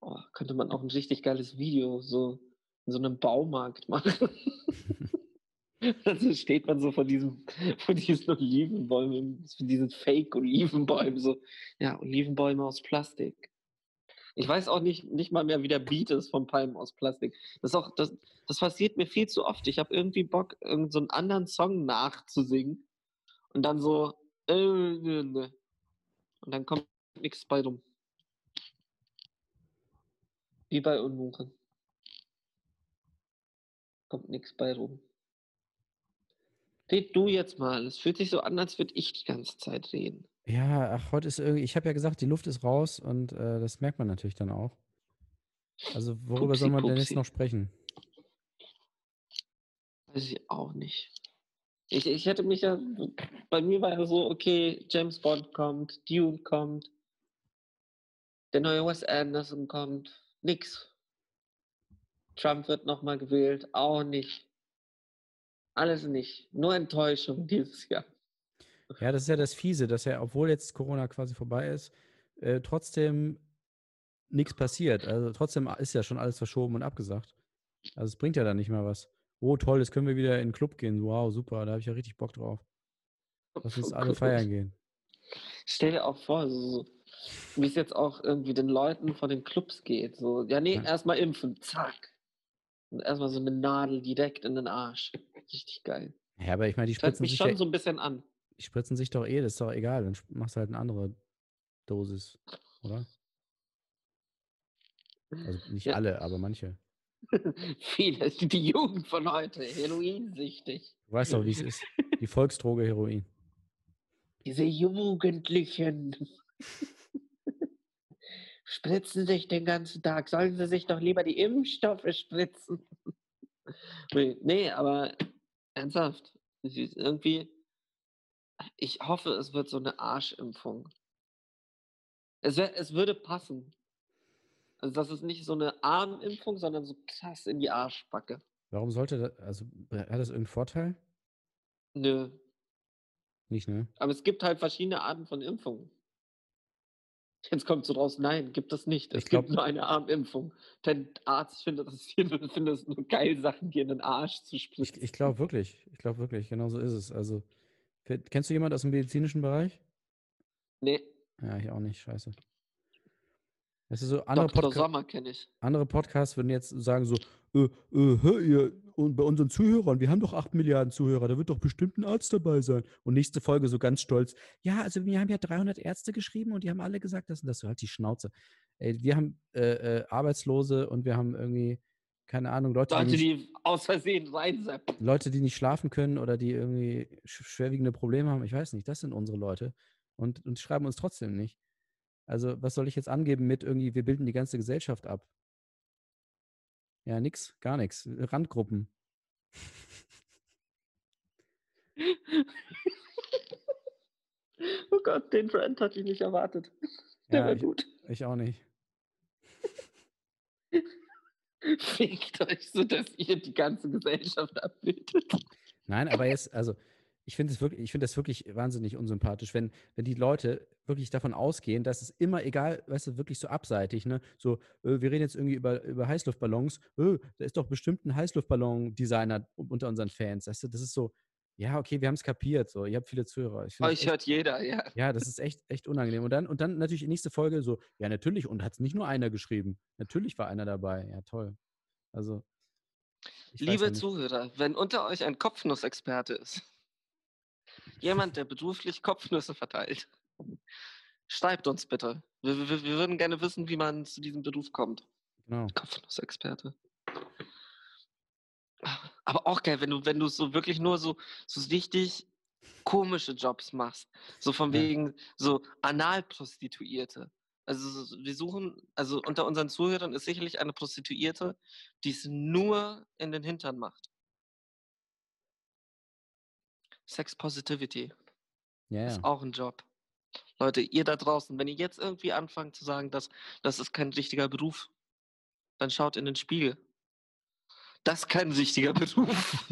Oh, könnte man auch ein richtig geiles Video so in so einem Baumarkt machen. Also steht man so vor diesem, vor diesen Olivenbäumen, vor diesen Fake-Olivenbäumen, so, ja, Olivenbäume aus Plastik. Ich weiß auch nicht, nicht mal mehr, wie der Beat ist von Palmen aus Plastik. Das, auch, das, das passiert mir viel zu oft. Ich habe irgendwie Bock, irgendeinen so einen anderen Song nachzusingen und dann so, äh, ne, ne. und dann kommt nichts bei rum. Wie bei Unmuchen. Kommt nichts bei rum. Red du jetzt mal. Es fühlt sich so an, als würde ich die ganze Zeit reden. Ja, ach, heute ist irgendwie, ich habe ja gesagt, die Luft ist raus und äh, das merkt man natürlich dann auch. Also worüber Pupsi, soll man denn jetzt Pupsi. noch sprechen? Weiß ich auch nicht. Ich, ich hätte mich ja, bei mir war ja so, okay, James Bond kommt, Dune kommt, der neue Wes Anderson kommt, nix. Trump wird nochmal gewählt, auch nicht. Alles nicht. Nur Enttäuschung dieses Jahr. Ja, das ist ja das Fiese, dass ja, obwohl jetzt Corona quasi vorbei ist, äh, trotzdem nichts passiert. Also trotzdem ist ja schon alles verschoben und abgesagt. Also es bringt ja dann nicht mehr was. Oh, toll, jetzt können wir wieder in den Club gehen. Wow, super, da habe ich ja richtig Bock drauf. Lass uns alle feiern gehen. Stell dir auch vor, so, wie es jetzt auch irgendwie den Leuten von den Clubs geht. So, ja, nee, erstmal impfen, zack. Und erstmal so eine Nadel direkt in den Arsch. Richtig geil. Ja, aber ich meine, die hört spritzen mich sich, schon so ein bisschen an. die spritzen sich doch eh, das ist doch egal. Dann machst du halt eine andere Dosis, oder? Also nicht Ja. alle, aber manche. Viele, die Jugend von heute, heroinsüchtig. Du weißt doch, wie es ist. Die Volksdroge Heroin. Diese Jugendlichen spritzen sich den ganzen Tag. Sollen sie sich doch lieber die Impfstoffe spritzen? nee, aber ernsthaft. Irgendwie, ich hoffe, es wird so eine Arschimpfung. Es, wär, es würde passen. Also, das ist nicht so eine Armimpfung, sondern so krass in die Arschbacke. Warum sollte das, also hat das irgendeinen Vorteil? Nö. Nicht, ne? Aber es gibt halt verschiedene Arten von Impfungen. Jetzt kommt so raus, nein, gibt es nicht. Es Ich glaub- gibt nur eine Armimpfung. Der Arzt findet es, findet es nur geil, Sachen dir in den Arsch zu Ich, spritzen. ich glaube wirklich. Ich glaube wirklich, genau so ist es. Also, kennst du jemanden aus dem medizinischen Bereich? nee, Ja, ich auch nicht, scheiße. Das ist so, andere, Dr. Podca Sommer kenne ich. andere Podcasts würden jetzt sagen so, äh, äh, ihr, und bei unseren Zuhörern, wir haben doch 8 Milliarden Zuhörer, da wird doch bestimmt ein Arzt dabei sein. Und nächste Folge so ganz stolz, ja, also wir haben ja 300 Ärzte geschrieben und die haben alle gesagt, das und das, so halt die Schnauze. Ey, wir haben äh, äh, Arbeitslose und wir haben irgendwie, keine Ahnung, Leute, die Leute, nicht, die aus Versehen reinseppen. Leute, die nicht schlafen können oder die irgendwie sch- schwerwiegende Probleme haben, ich weiß nicht, das sind unsere Leute. Und, und die schreiben uns trotzdem nicht. Also, was soll ich jetzt angeben mit irgendwie, wir bilden die ganze Gesellschaft ab? Ja, nix, gar nichts. Randgruppen. oh Gott, den Trend hatte ich nicht erwartet. Der Ja, war ich, gut. ich auch nicht. Fickt euch so, dass ihr die ganze Gesellschaft abbildet. Nein, aber jetzt, also ich finde es wirklich, ich finde das wirklich wahnsinnig unsympathisch, wenn, wenn die Leute wirklich davon ausgehen, dass es immer egal, weißt du, wirklich so abseitig, ne? So, äh, wir reden jetzt irgendwie über, über Heißluftballons, äh, da ist doch bestimmt ein Heißluftballon-Designer unter unseren Fans. Weißt du, das ist so, ja, okay, wir haben es kapiert, so, ihr habt viele Zuhörer. Ich Euch hört jeder, ja. ja, das ist echt, echt unangenehm. Und dann, und dann natürlich nächste Folge so, ja, natürlich, und hat es nicht nur einer geschrieben. Natürlich war einer dabei. Ja, toll. Also. ja Liebe nicht. Zuhörer, wenn unter euch ein Kopfnussexperte ist, jemand, der beruflich Kopfnüsse verteilt, schreibt uns bitte. Wir, wir, wir würden gerne wissen, wie man zu diesem Beruf kommt. Genau. Kopfnussexperte. Aber auch geil, wenn du, wenn du so wirklich nur so, so richtig komische Jobs machst. So von Ja. wegen so Analprostituierte. Also so- wir suchen, also unter unseren Zuhörern ist sicherlich eine Prostituierte, die es nur in den Hintern macht. Sex Positivity Ja, ist auch ein Job. Leute, ihr da draußen, wenn ihr jetzt irgendwie anfangt zu sagen, dass das ist kein richtiger Beruf, dann schaut in den Spiegel. Das ist kein richtiger Beruf.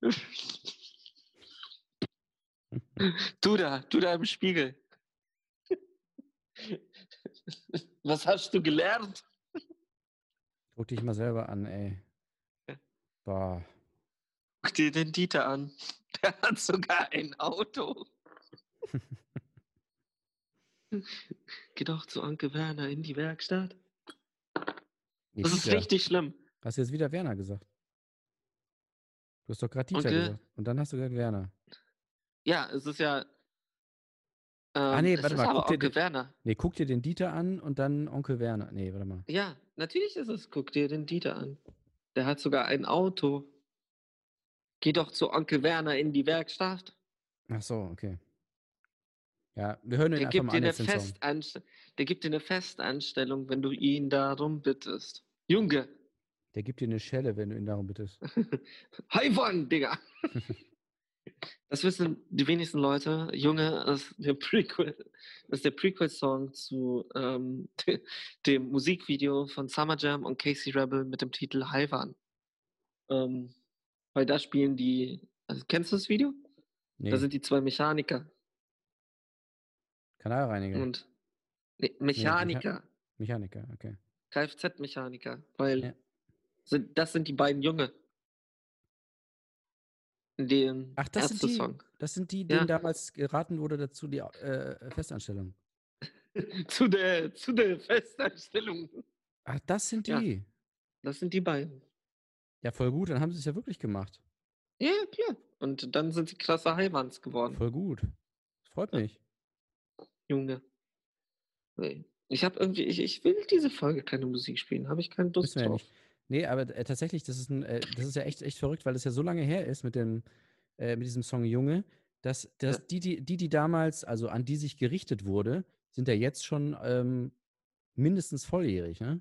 du da, du da im Spiegel. Was hast du gelernt? Guck dich mal selber an, ey. Boah. Guck dir den Dieter an. Der hat sogar ein Auto. Geh doch zu Onkel Werner in die Werkstatt. Nee, Das ist Dieter. richtig schlimm. Hast du jetzt wieder Werner gesagt? Du hast doch gerade Dieter Onkel- gesagt. Und dann hast du gesagt Werner. Ja, es ist ja. Ähm, Ah, nee, warte ist mal, guck dir Onkel den- Werner. Nee, guck dir den Dieter an und dann Onkel Werner. Nee, warte mal. Ja, natürlich ist es. Guck dir den Dieter an. Der hat sogar ein Auto. Geh doch zu Onkel Werner in die Werkstatt. Ach so, okay. Ja, wir hören ihn Der einfach gibt mal an. Festanst der gibt dir eine Festanstellung, wenn du ihn darum bittest. Junge, Der gibt dir eine Schelle, wenn du ihn darum bittest. Haiwan, Digga. Das wissen die wenigsten Leute. Junge ist der Prequel, ist der Prequel-Song zu ähm, dem Musikvideo von Summer Jam und Casey Rebel mit dem Titel Haiwan. Ähm, weil da spielen die. Also, kennst du das Video? Nee, Da sind die zwei Mechaniker Kanalreiniger. und nee, Mechaniker, Mechaniker, okay. Kfz-Mechaniker, weil Ja. sind, das sind die beiden Junge. In dem Ach, das sind die, Ärzte-Song. das sind die, Ja. denen damals geraten wurde dazu die äh, Festanstellung. zu, der, zu der Festanstellung. Ach, das sind Ja. die. Das sind die beiden. Ja, voll gut. Dann haben sie es ja wirklich gemacht. Ja, klar. Und dann sind sie krasse Heimanns geworden. Voll gut. Das freut Ja. mich. Junge. Nee. Ich habe irgendwie, ich, ich will diese Folge keine Musik spielen. Habe ich keine Lust ja drauf. nicht. Nee, aber äh, tatsächlich, das ist, ein, äh, das ist ja echt, echt verrückt, weil das ja so lange her ist mit, dem, äh, mit diesem Song Junge, dass, dass Ja. die, die, die, die damals, also an die sich gerichtet wurde, sind ja jetzt schon ähm, mindestens volljährig, ne?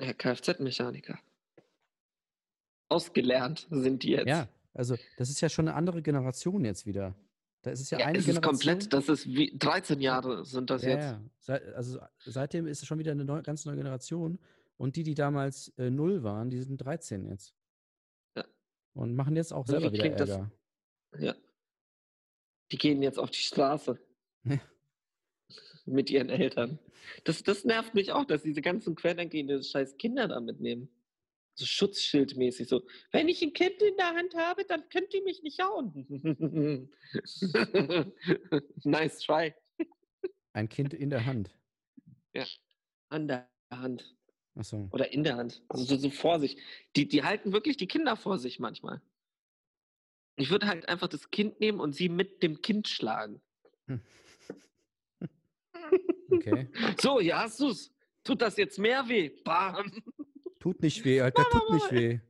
Ja, Kfz-Mechaniker. Ausgelernt sind die jetzt. Ja, also das ist ja schon eine andere Generation jetzt wieder. Da ist es ja, Ja, eine es ist komplett, das ist wie 13 Jahre sind das ja, jetzt. ja. Seit, also seitdem ist es schon wieder eine neu, ganz neue Generation. Und die, die damals äh, null waren, die sind 13 jetzt. Ja. Und machen jetzt auch Also selber wie wieder klingt das? Ärger. Ja. Die gehen jetzt auf die Straße. Mit ihren Eltern. Das, das nervt mich auch, dass diese ganzen Querdenker ihre scheiß Kinder da mitnehmen. So schutzschildmäßig. So, wenn ich ein Kind in der Hand habe, dann könnt ihr mich nicht hauen. nice try. Ein Kind in der Hand. An der Hand. Achso. Oder in der Hand. Also so, so vor sich. Die, die halten wirklich die Kinder vor sich manchmal. Ich würde halt einfach das Kind nehmen und sie mit dem Kind schlagen. Okay. So, hier hast du's. Tut das jetzt mehr weh? Bam, Tut nicht weh, Alter, tut nicht weh.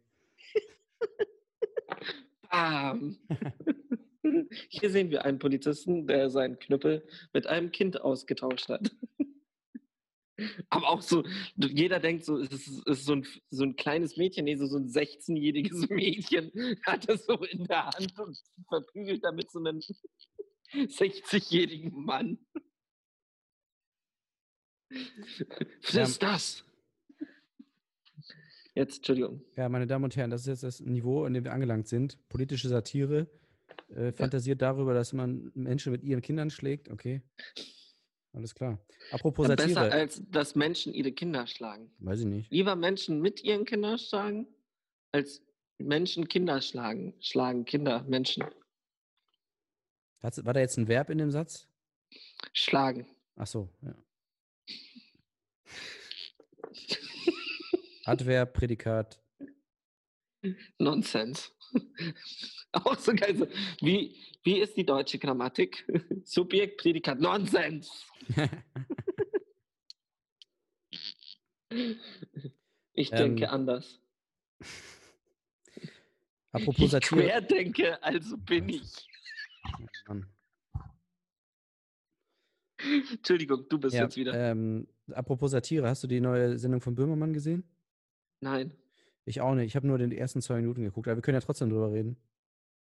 bam. Hier sehen wir einen Polizisten, der seinen Knüppel mit einem Kind ausgetauscht hat. Aber auch so, jeder denkt so, es ist, ist so, ein, so ein kleines Mädchen, nee, so, so ein 16-jähriges Mädchen hat das so in der Hand und verprügelt damit so einen 60-jährigen Mann. Was ist das? Jetzt, Entschuldigung. Ja, meine Damen und Herren, das ist jetzt das Niveau, in dem wir angelangt sind. Politische Satire. Äh, fantasiert darüber, dass man Menschen mit ihren Kindern schlägt. Okay. Alles klar. Apropos Besser Satire. als dass Menschen ihre Kinder schlagen. Weiß ich nicht. Lieber Menschen mit ihren Kindern schlagen, als Menschen Kinder schlagen. Schlagen Kinder Menschen. Hat's, war da jetzt ein Verb in dem Satz? Schlagen. Ach so, ja. Adverb, Prädikat. Nonsens. Auch so geil. So. Wie, wie ist die deutsche Grammatik? Subjekt, Prädikat, Nonsens. Ich Ähm, denke anders. Apropos Ich Satire. querdenke, also bin ich. Mann. Entschuldigung, du bist Ja, jetzt wieder. ähm, apropos Satire, hast du die neue Sendung von Böhmermann gesehen? Nein. Ich auch nicht. Ich habe nur den ersten zwei Minuten geguckt, aber wir können ja trotzdem drüber reden.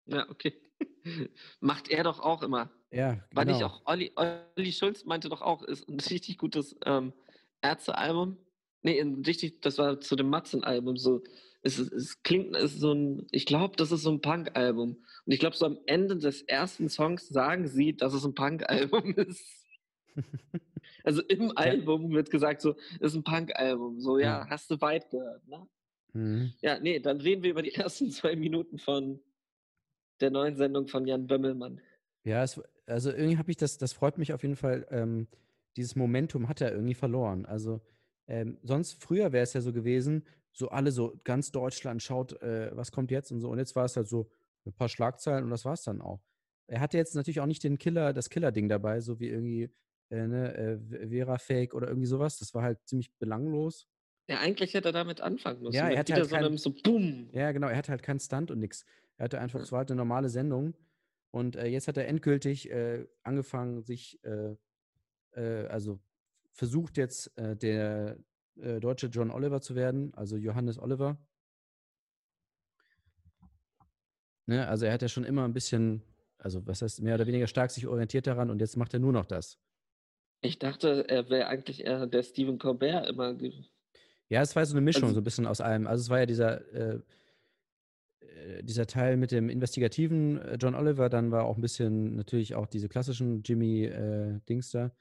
Ja, okay. Macht er doch auch immer. Ja, genau. nicht auch Olli, Olli Schulz meinte doch auch, ist ein richtig gutes ähm, Ärzte-Album. Nee, ein richtig, das war zu dem Matzen-Album so. Es, ist- es klingt, es ist so ein, ich glaube, das ist so ein Punk-Album. Und ich glaube, so am Ende des ersten Songs sagen sie, dass es ein Punk-Album ist. Also im Album wird gesagt, so, es ist ein Punk-Album. So, ja, Ja. hast du weit gehört, ne? Mhm. Ja, nee, dann reden wir über die ersten zwei Minuten von der neuen Sendung von Jan Bömmelmann. Ja, es, also irgendwie habe ich das, das freut mich auf jeden Fall. Ähm, dieses Momentum hat er irgendwie verloren. Also ähm, sonst früher wäre es ja so gewesen, so alle so ganz Deutschland schaut, äh, was kommt jetzt und so. Und jetzt war es halt so ein paar Schlagzeilen und das war es dann auch. Er hatte jetzt natürlich auch nicht den Killer, das Killer-Ding dabei, so wie irgendwie äh, ne, äh, Vera Fake oder irgendwie sowas. Das war halt ziemlich belanglos. Ja, eigentlich hätte er damit anfangen müssen. Ja, er hatte halt kein- so Boom. Ja, genau, er hatte halt keinen Stunt und nix. Er hatte einfach, es war halt eine normale Sendung. Und äh, jetzt hat er endgültig äh, angefangen, sich, äh, äh, also versucht jetzt der deutsche John Oliver zu werden, also Johannes Oliver. Ne, also er hat ja schon immer ein bisschen, also was heißt, mehr oder weniger stark sich orientiert daran und jetzt macht er nur noch das. Ich dachte, er wäre eigentlich eher der Stephen Colbert immer. Ja, es war so eine Mischung, Also- so ein bisschen aus allem. Also es war ja dieser, äh, äh, dieser Teil mit dem investigativen äh, John Oliver, dann war auch ein bisschen natürlich auch diese klassischen Jimmy äh, Dings da.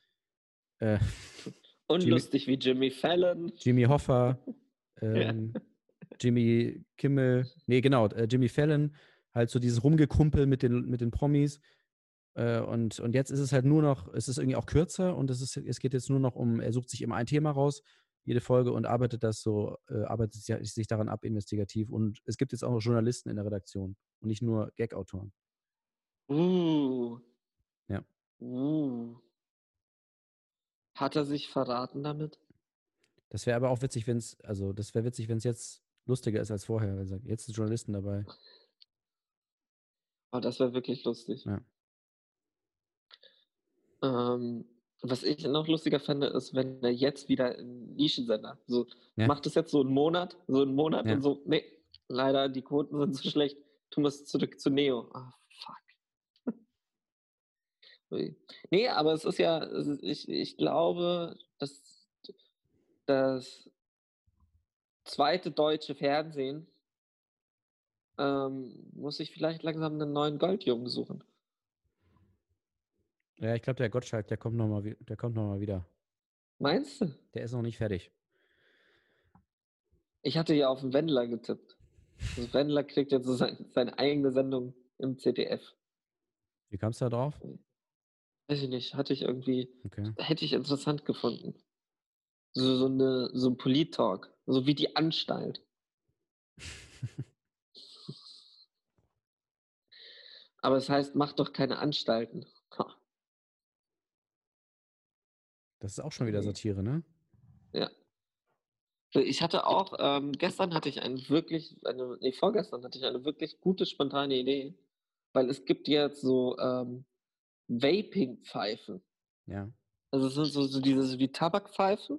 Äh, Unlustig wie Jimmy Fallon. Jimmy Hoffa, ähm, Jimmy Kimmel, nee, genau, äh, Jimmy Fallon, halt so dieses Rumgekumpel mit den, mit den Promis. Äh, und, und jetzt ist es halt nur noch, es ist irgendwie auch kürzer und es, ist, es geht jetzt nur noch um, er sucht sich immer ein Thema raus, jede Folge und arbeitet das so, äh, arbeitet sich- sich daran ab, investigativ. Und es gibt jetzt auch noch Journalisten in der Redaktion und nicht nur Gag-Autoren. Uh. Ja. Uh. Hat er sich verraten damit? Das wäre aber auch witzig, wenn es, also das wäre witzig, wenn es jetzt lustiger ist als vorher. Also jetzt sind Journalisten dabei. Oh, das wäre wirklich lustig. Ja. Ähm, was ich noch lustiger fände, ist, wenn er jetzt wieder im Nischensender, so Ja. macht es jetzt so einen Monat, so einen Monat Ja. und so, nee, leider, die Quoten sind so schlecht, tu musst zurück zu Neo. Ah, fuck. Nee, aber es ist ja, es ich, ich glaube, dass das zweite deutsche Fernsehen ähm, muss ich vielleicht langsam einen neuen Goldjungen suchen. Ja, ich glaube, der Gottschalk, der kommt nochmal der kommt noch mal wieder. Meinst du? Der ist noch nicht fertig. Ich hatte ja auf den Wendler getippt. Also Wendler kriegt jetzt so sein, seine eigene Sendung im ZDF. Wie kamst du da drauf? Weiß ich nicht, hatte ich irgendwie, Okay. hätte ich interessant gefunden. So, so, eine, so ein Polit-Talk, so wie die Anstalt. Aber es heißt, mach doch keine Anstalten. Das ist auch schon wieder Nee. Satire, ne? Ja. Ich hatte auch, ähm, gestern hatte ich eine wirklich, eine, nee, vorgestern hatte ich eine wirklich gute, spontane Idee. Weil es gibt jetzt so ähm, Vaping-Pfeifen. Ja. Also es sind so, so diese wie Tabakpfeifen,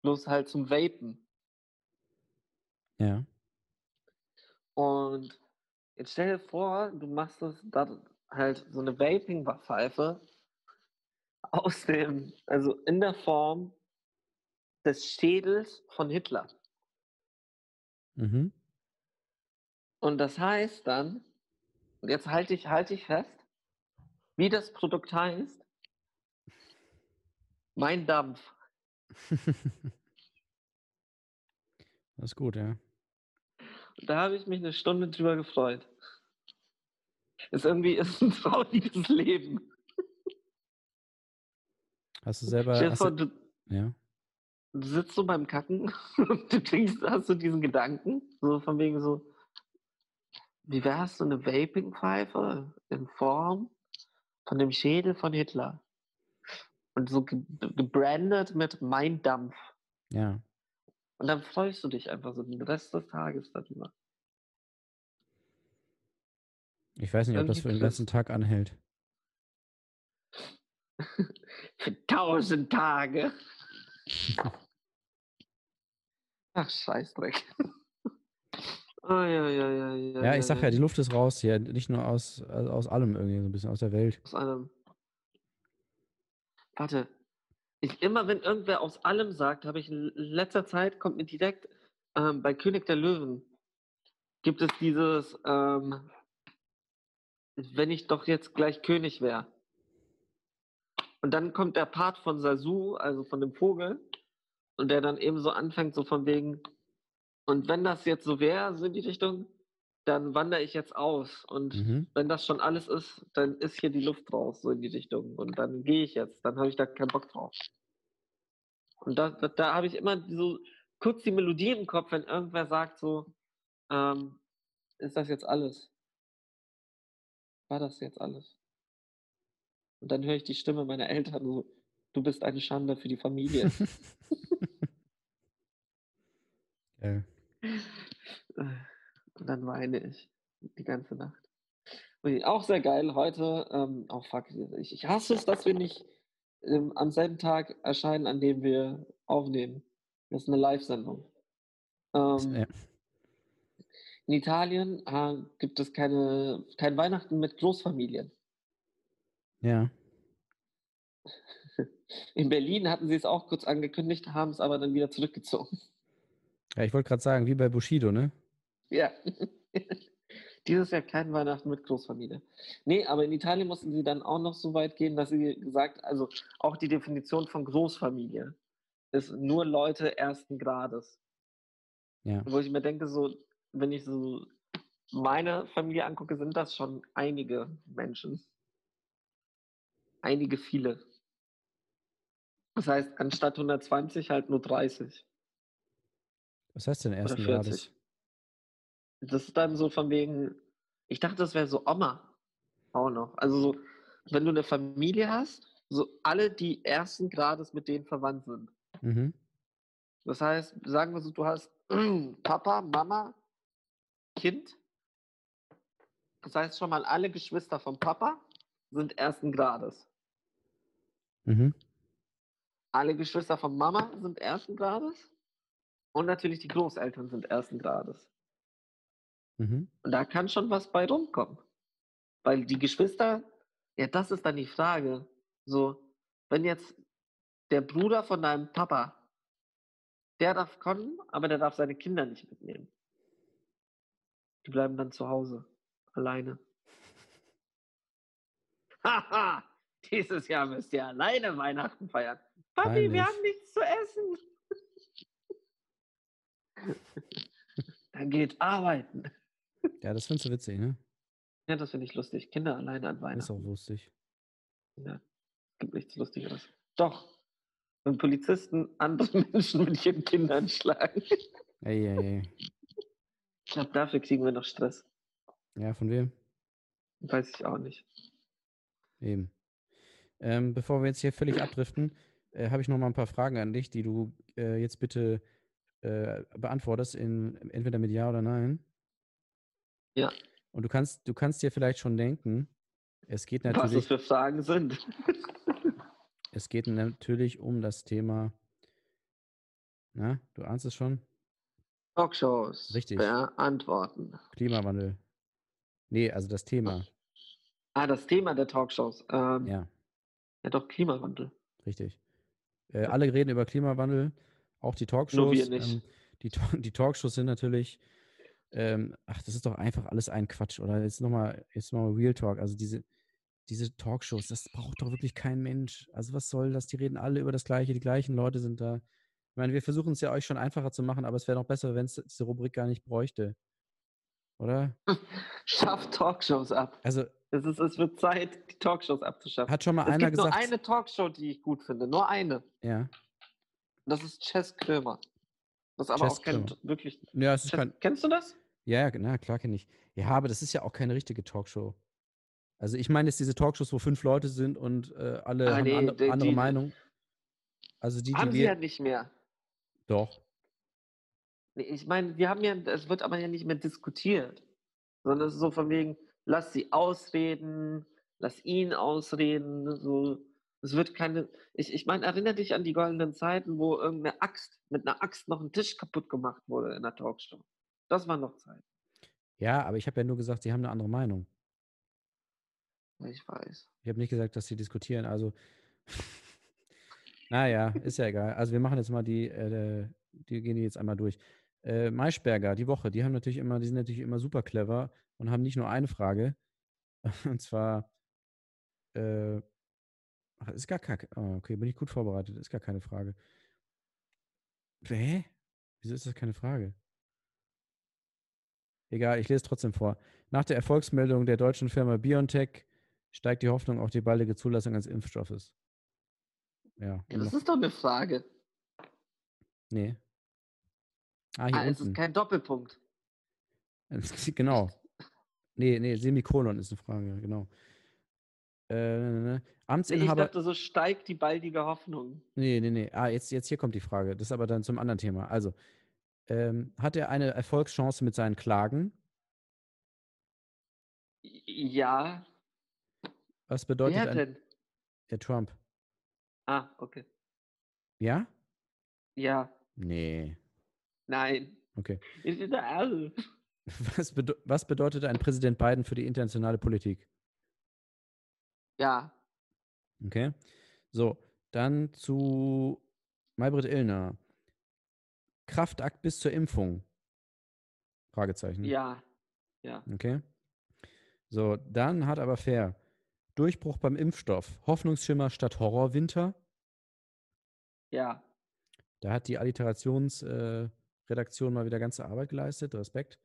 bloß halt zum Vapen. Ja. Und jetzt stell dir vor, du machst das da halt so eine Vaping-Pfeife aus dem, also in der Form des Schädels von Hitler. Mhm. Und das heißt dann, und jetzt halte ich, halte ich fest, wie das Produkt heißt. Mein Dampf. das ist gut, ja. Und da habe ich mich eine Stunde drüber gefreut. Ist irgendwie ist ein trauriges Leben. Hast du selber. Stell vor, du, ja. du sitzt so beim Kacken und du denkst, hast du diesen Gedanken, so von wegen so, wie wär's so eine Vaping-Pfeife in Form von dem Schädel von Hitler? Und so ge gebrandet mit Mein Dampf. Ja. Und dann freust du dich einfach so den Rest des Tages darüber. Ich weiß nicht, ob das für den ganzen Tag anhält. Für tausend Tage. Ach, Scheißdreck. Oh, ja, ja, ja, ja, Ja, ich sag ja, die Luft ist raus hier. Nicht nur aus, also aus allem irgendwie, so ein bisschen aus der Welt. Aus allem. Warte. Ich, immer wenn irgendwer aus allem sagt, habe ich in letzter Zeit, kommt mir direkt ähm, bei König der Löwen, gibt es dieses, ähm, wenn ich doch jetzt gleich König wäre. Und dann kommt der Part von Sasu, also von dem Vogel, und der dann eben so anfängt, so von wegen, und wenn das jetzt so wäre, so in die Richtung, dann wandere ich jetzt aus. Und Mhm. wenn das schon alles ist, dann ist hier die Luft raus, so in die Richtung. Und dann gehe ich jetzt, dann habe ich da keinen Bock drauf. Und da, da, da habe ich immer so kurz die Melodie im Kopf, wenn irgendwer sagt so, ähm, ist das jetzt alles? War das jetzt alles? Und dann höre ich die Stimme meiner Eltern so, du bist eine Schande für die Familie. Geil. Und dann weine ich die ganze Nacht. Und auch sehr geil heute, ähm, oh fuck, ich, ich hasse es, dass wir nicht ähm, am selben Tag erscheinen, an dem wir aufnehmen. Das ist eine Live-Sendung. Ähm, Ja. In Italien äh, gibt es keine, kein Weihnachten mit Großfamilien. Ja. In Berlin hatten sie es auch kurz angekündigt, haben es aber dann wieder zurückgezogen. Ja, ich wollte gerade sagen, wie bei Bushido, ne? Ja. Dieses Jahr kein Weihnachten mit Großfamilie. Nee, aber in Italien mussten sie dann auch noch so weit gehen, dass sie gesagt, also auch die Definition von Großfamilie ist nur Leute ersten Grades. Ja. Wo ich mir denke, so, wenn ich so meine Familie angucke, sind das schon einige Menschen. Einige viele. Das heißt, anstatt 120 halt nur 30 Was heißt denn ersten 40. Grades? Das ist dann so von wegen, ich dachte, das wäre so Oma auch noch. Also so, wenn du eine Familie hast, so alle, die ersten Grades mit denen verwandt sind. Mhm. Das heißt, sagen wir so, du hast Papa, Mama, Kind. Das heißt schon mal, alle Geschwister vom Papa sind ersten Grades. Mhm. Alle Geschwister von Mama sind ersten Grades. Und natürlich die Großeltern sind ersten Grades. Mhm. Und da kann schon was bei rumkommen. Weil die Geschwister, ja, das ist dann die Frage. So, wenn jetzt der Bruder von deinem Papa, der darf kommen, aber der darf seine Kinder nicht mitnehmen. Die bleiben dann zu Hause, alleine. Haha, dieses Jahr müsst ihr alleine Weihnachten feiern. Papi, Peinlich. wir haben nichts zu essen. Dann geht arbeiten. Ja, das findest du witzig, ne? Ja, das finde ich lustig. Kinder alleine an Ist Weihnachten. auch lustig. Ja, gibt nichts Lustigeres. Doch, wenn Polizisten andere Menschen mit ihren Kindern schlagen. Ey, ey, ey. Ich glaube, dafür kriegen wir noch Stress. Ja, von wem? Weiß ich auch nicht. Eben. Ähm, bevor wir jetzt hier völlig abdriften, äh, habe ich noch mal ein paar Fragen an dich, die du äh, jetzt bitte äh, beantwortest, in, entweder mit Ja oder Nein. Ja. Und du kannst, du kannst dir vielleicht schon denken, es geht Was natürlich, es für Fragen sind. es geht natürlich um das Thema Na, du ahnst es schon? Talkshows. Richtig. Beantworten. Klimawandel. Nee, also das Thema. Ah, das Thema der Talkshows. Ähm, ja. Ja, doch, Klimawandel. richtig. Äh, alle reden über Klimawandel, auch die Nur Talkshows. wir nicht. Ähm, die, die Talkshows sind natürlich, ähm, ach, das ist doch einfach alles ein Quatsch. Oder jetzt nochmal, jetzt nochmal Real Talk. Also diese, diese Talkshows, das braucht doch wirklich kein Mensch. Also was soll das? Die reden alle über das Gleiche, die gleichen Leute sind da. Ich meine, wir versuchen es ja euch schon einfacher zu machen, aber es wäre noch besser, wenn es diese Rubrik gar nicht bräuchte. Oder? Schafft Talkshows ab. Also Es, ist, es wird Zeit, die Talkshows abzuschaffen. hat schon mal es einer gibt gesagt. nur eine Talkshow, die ich gut finde. Nur eine. ja. Das ist Chess Krömer. Das aber Chess auch kein wirklich. Ja, es ist Chess, kein, kennst du das? Ja, na, klar kenne ich. Ja, aber das ist ja auch keine richtige Talkshow. Also ich meine jetzt diese Talkshows, wo fünf Leute sind und äh, alle Ah, haben nee, die- andere die- Meinung. Also die, die Haben sie wir. ja nicht mehr. Doch. Ich meine, wir haben ja, es wird aber ja nicht mehr diskutiert. Sondern es ist so von wegen, lass sie ausreden, lass ihn ausreden. So. Es wird keine. Ich, ich meine, erinnere dich an die goldenen Zeiten, wo irgendeine Axt, mit einer Axt noch ein Tisch kaputt gemacht wurde in der Talkshow. Das war noch Zeit. Ja, aber ich habe ja nur gesagt, sie haben eine andere Meinung. Ich weiß. Ich habe nicht gesagt, dass sie diskutieren. Also, naja, ist ja egal. Also wir machen jetzt mal die, äh, die gehen die jetzt einmal durch. Äh, Maischberger, die Woche, die haben natürlich immer, die sind natürlich immer super clever und haben nicht nur eine Frage. Und zwar, äh, ach, ist gar keine, oh, okay, bin ich gut vorbereitet, ist gar keine Frage. Hä? Wieso ist das keine Frage? Egal, ich lese trotzdem vor. Nach der Erfolgsmeldung der deutschen Firma BioNTech steigt die Hoffnung auf die baldige Zulassung eines Impfstoffes. Ja. Ja, das ist doch eine Frage. nee. Ah, hier Ah, es ist unten. kein Doppelpunkt. genau. Nee, nee, Semikolon ist eine Frage, genau. Äh, ne, ne, ne. Ich Amtsinhaber. dachte, so steigt die baldige Hoffnung. Nee, nee, nee. Ah, jetzt, jetzt hier kommt die Frage. Das ist aber dann zum anderen Thema. Also, ähm, hat er eine Erfolgschance mit seinen Klagen? Ja. Was bedeutet Wer ein, denn? der Trump? Ah, okay. Ja? Ja. Nee. Nein. Okay. Ich bin da alle. Was, bede was bedeutet ein Präsident Biden für die internationale Politik? Ja. Okay. So, dann zu Maybrit Illner. Kraftakt bis zur Impfung? Fragezeichen. Ja. Ja. Okay. So, dann hat aber fair. Durchbruch beim Impfstoff. Hoffnungsschimmer statt Horrorwinter. Ja. Da hat die Alliterationsredaktion äh, Redaktion mal wieder ganze Arbeit geleistet. Respekt.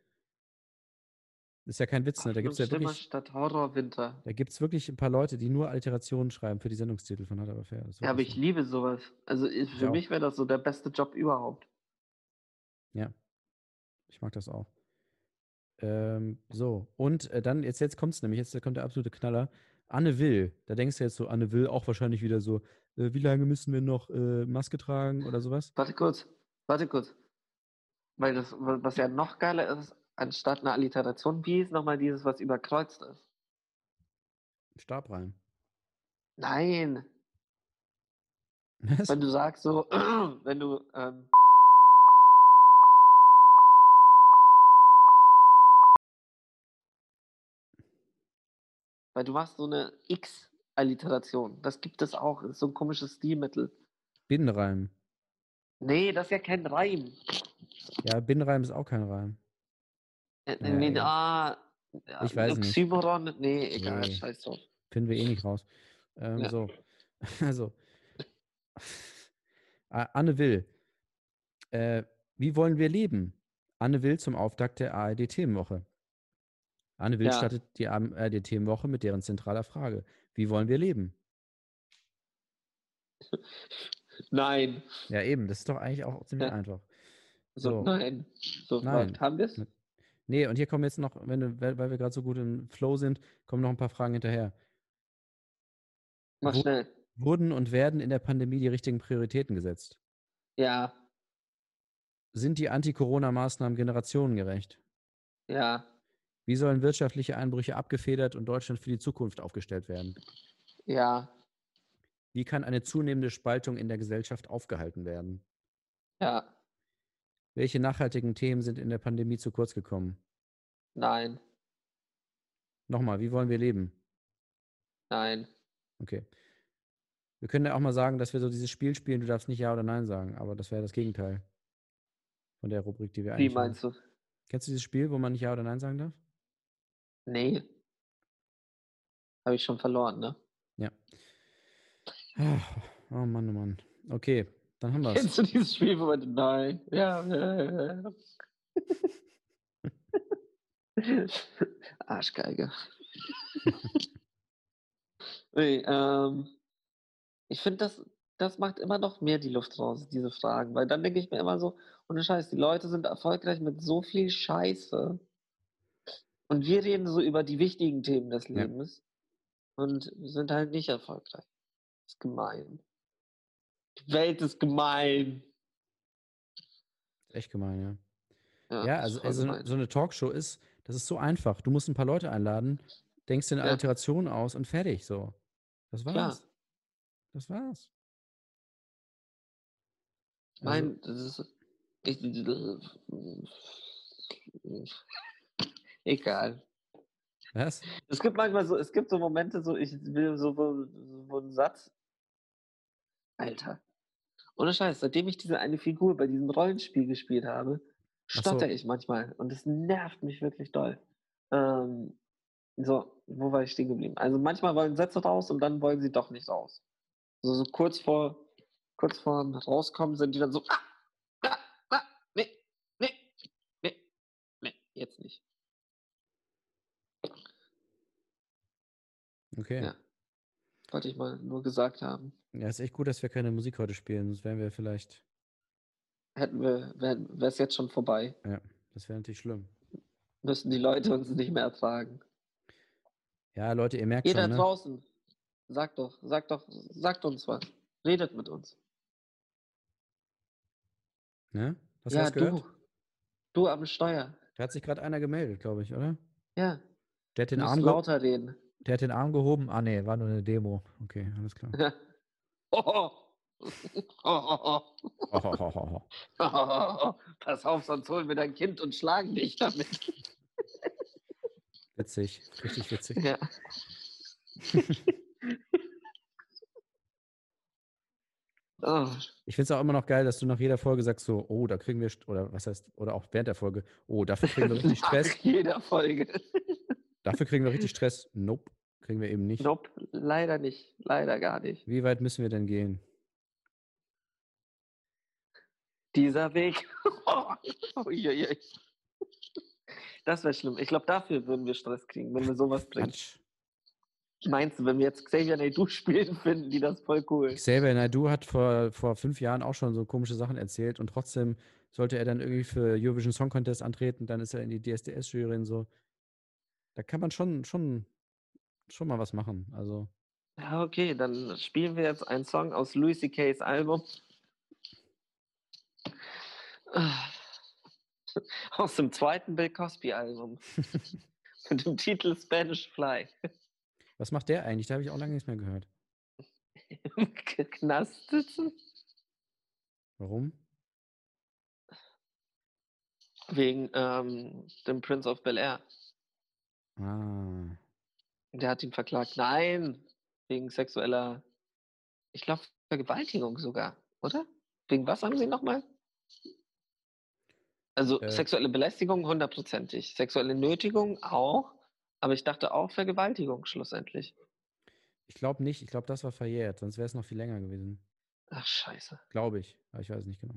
Ist ja kein Witz, ne? Da gibt es ja wirklich, statt Horrorwinter. da gibt's wirklich ein paar Leute, die nur Alliterationen schreiben für die Sendungstitel von Hat aber fair. Ja, aber ich so. liebe sowas. Also ich, für auch. mich wäre das so der beste Job überhaupt. Ja. Ich mag das auch. Ähm, so, und äh, dann, jetzt, jetzt kommt es nämlich, jetzt kommt der absolute Knaller. Anne Will, da denkst du jetzt so, Anne Will auch wahrscheinlich wieder so, äh, wie lange müssen wir noch äh, Maske tragen oder sowas? Warte kurz. Warte kurz. Weil das, wa- was ja noch geiler ist, anstatt einer Alliteration, wie ist nochmal dieses, was überkreuzt ist? Stabreim. Nein. Was? Wenn du sagst so, wenn du, ähm, weil du machst so eine X-Alliteration. Das gibt es auch. Das ist so ein komisches Stilmittel. Binnenreim. Nee, das ist ja kein Reim. Ja, Binnenreim ist auch kein Reim. Äh, Ja, nee, ah, ja, Ich weiß nicht. Oxymoron, nee, egal, Nee. scheiß drauf. Finden wir eh nicht raus. Ähm, Ja. So. Also. A- Anne Will. Äh, wie wollen wir leben? Anne Will zum Auftakt der ARD-Themenwoche. Anne Will Ja. startet die ARD-Themenwoche mit deren zentraler Frage. Wie wollen wir leben? Nein. Ja, eben. Das ist doch eigentlich auch ziemlich Ja. einfach. So, So. nein. So Nein. haben wir es? Ne- Nee, und hier kommen jetzt noch, wenn du, weil weil wir gerade so gut im Flow sind, kommen noch ein paar Fragen hinterher. Mach Wo- schnell. Wurden und werden in der Pandemie die richtigen Prioritäten gesetzt? Ja, Sind die Anti-Corona-Maßnahmen generationengerecht? ja, Wie sollen wirtschaftliche Einbrüche abgefedert und Deutschland für die Zukunft aufgestellt werden? ja, Wie kann eine zunehmende Spaltung in der Gesellschaft aufgehalten werden? ja, Welche nachhaltigen Themen sind in der Pandemie zu kurz gekommen? Nein, Nochmal, wie wollen wir leben? nein. Okay. Wir können ja auch mal sagen, dass wir so dieses Spiel spielen, du darfst nicht Ja oder Nein sagen, aber das wäre das Gegenteil von der Rubrik, die wir Wie eigentlich haben. meinst du? Kennst du dieses Spiel, wo man nicht Ja oder Nein sagen darf? Nee. Habe ich schon verloren, ne? Ja. Ah, Oh Mann, oh Mann. Okay, dann haben wir es. Kennst du dieses Spiel, wo man. Nein. Ja, ja, ja. Arschgeige. nee, ähm, ich finde, das, das macht immer noch mehr die Luft raus, diese Fragen. Weil dann denke ich mir immer so, ohne Scheiß, die Leute sind erfolgreich mit so viel Scheiße. Und wir reden so über die wichtigen Themen des Ja. Lebens und sind halt nicht erfolgreich. Das ist gemein. Die Welt ist gemein. Echt gemein, ja. Ja, ist also, also gemein. so eine Talkshow ist, das ist so einfach. Du musst ein paar Leute einladen, denkst dir eine Ja. Alliteration aus und fertig so. Das war's. Das war's. Ich meine, das ist. Ich, egal. Was? Es gibt manchmal so, es gibt so Momente, so, ich will so, wo, wo ein Satz. Alter. Ohne Scheiß, seitdem ich diese eine Figur bei diesem Rollenspiel gespielt habe, so. stotter ich manchmal. Und es nervt mich wirklich doll. Ähm, so, wo war ich stehen geblieben? Also manchmal wollen Sätze raus und dann wollen sie doch nicht raus. Also so kurz vor, kurz vor rauskommen sind die dann so, ah, ah, ah, nee, nee, nee, nee, jetzt nicht. Okay. Ja. Wollte ich mal nur gesagt haben. Ja, ist echt gut, dass wir keine Musik heute spielen, sonst wären wir vielleicht. Hätten wir, wäre es jetzt schon vorbei. Ja, das wäre natürlich schlimm. Müssten die Leute uns nicht mehr ertragen. Ja, Leute, ihr merkt Jeder schon, ne? draußen, sagt doch, sagt doch, sagt uns was. Redet mit uns. ne? Hast du ja, das gehört? du. Du am Steuer. Da hat sich gerade einer gemeldet, glaube ich, oder? Ja. Der hat den Du Arm, lauter reden. der hat den Arm gehoben. Ah, nee, war nur eine Demo. Okay, alles klar. Pass auf, sonst holen wir dein Kind und schlagen dich damit. Witzig, richtig witzig. Ja. oh, Ich finde es auch immer noch geil, dass du nach jeder Folge sagst so, oh, da kriegen wir, oder was heißt, oder auch während der Folge, oh, dafür kriegen wir richtig nach Stress. jeder Folge. Dafür kriegen wir richtig Stress. Nope, kriegen wir eben nicht. Nope, leider nicht. Leider gar nicht. Wie weit müssen wir denn gehen? Dieser Weg. Das wäre schlimm. Ich glaube, dafür würden wir Stress kriegen, wenn wir sowas bringen. Quatsch. Meinst du, wenn wir jetzt Xavier Naidoo spielen, finden die das voll cool? Xavier Naidoo hat vor, vor fünf Jahren auch schon so komische Sachen erzählt und trotzdem sollte er dann irgendwie für Eurovision Song Contest antreten, dann ist er in die DSDS-Jury und so. Da kann man schon, schon, schon mal was machen. Also, Ja, okay, dann spielen wir jetzt einen Song aus Louis C.K.'s Album. Aus dem zweiten Bill Cosby Album. Mit dem Titel Spanish Fly. was macht der eigentlich? Da habe ich auch lange nichts mehr gehört. Im Knast sitzen? Warum? Wegen ähm, dem Prince of Bel Air. Ah, Der hat ihn verklagt. Nein, wegen sexueller, ich glaube, Vergewaltigung sogar, oder? Wegen was haben sie nochmal? Also Äh. sexuelle Belästigung hundertprozentig. Sexuelle Nötigung auch. Aber ich dachte auch Vergewaltigung schlussendlich. ich glaube nicht. Ich glaube, das war verjährt, sonst wäre es noch viel länger gewesen. Ach, scheiße. Glaube ich. Aber ich weiß nicht genau.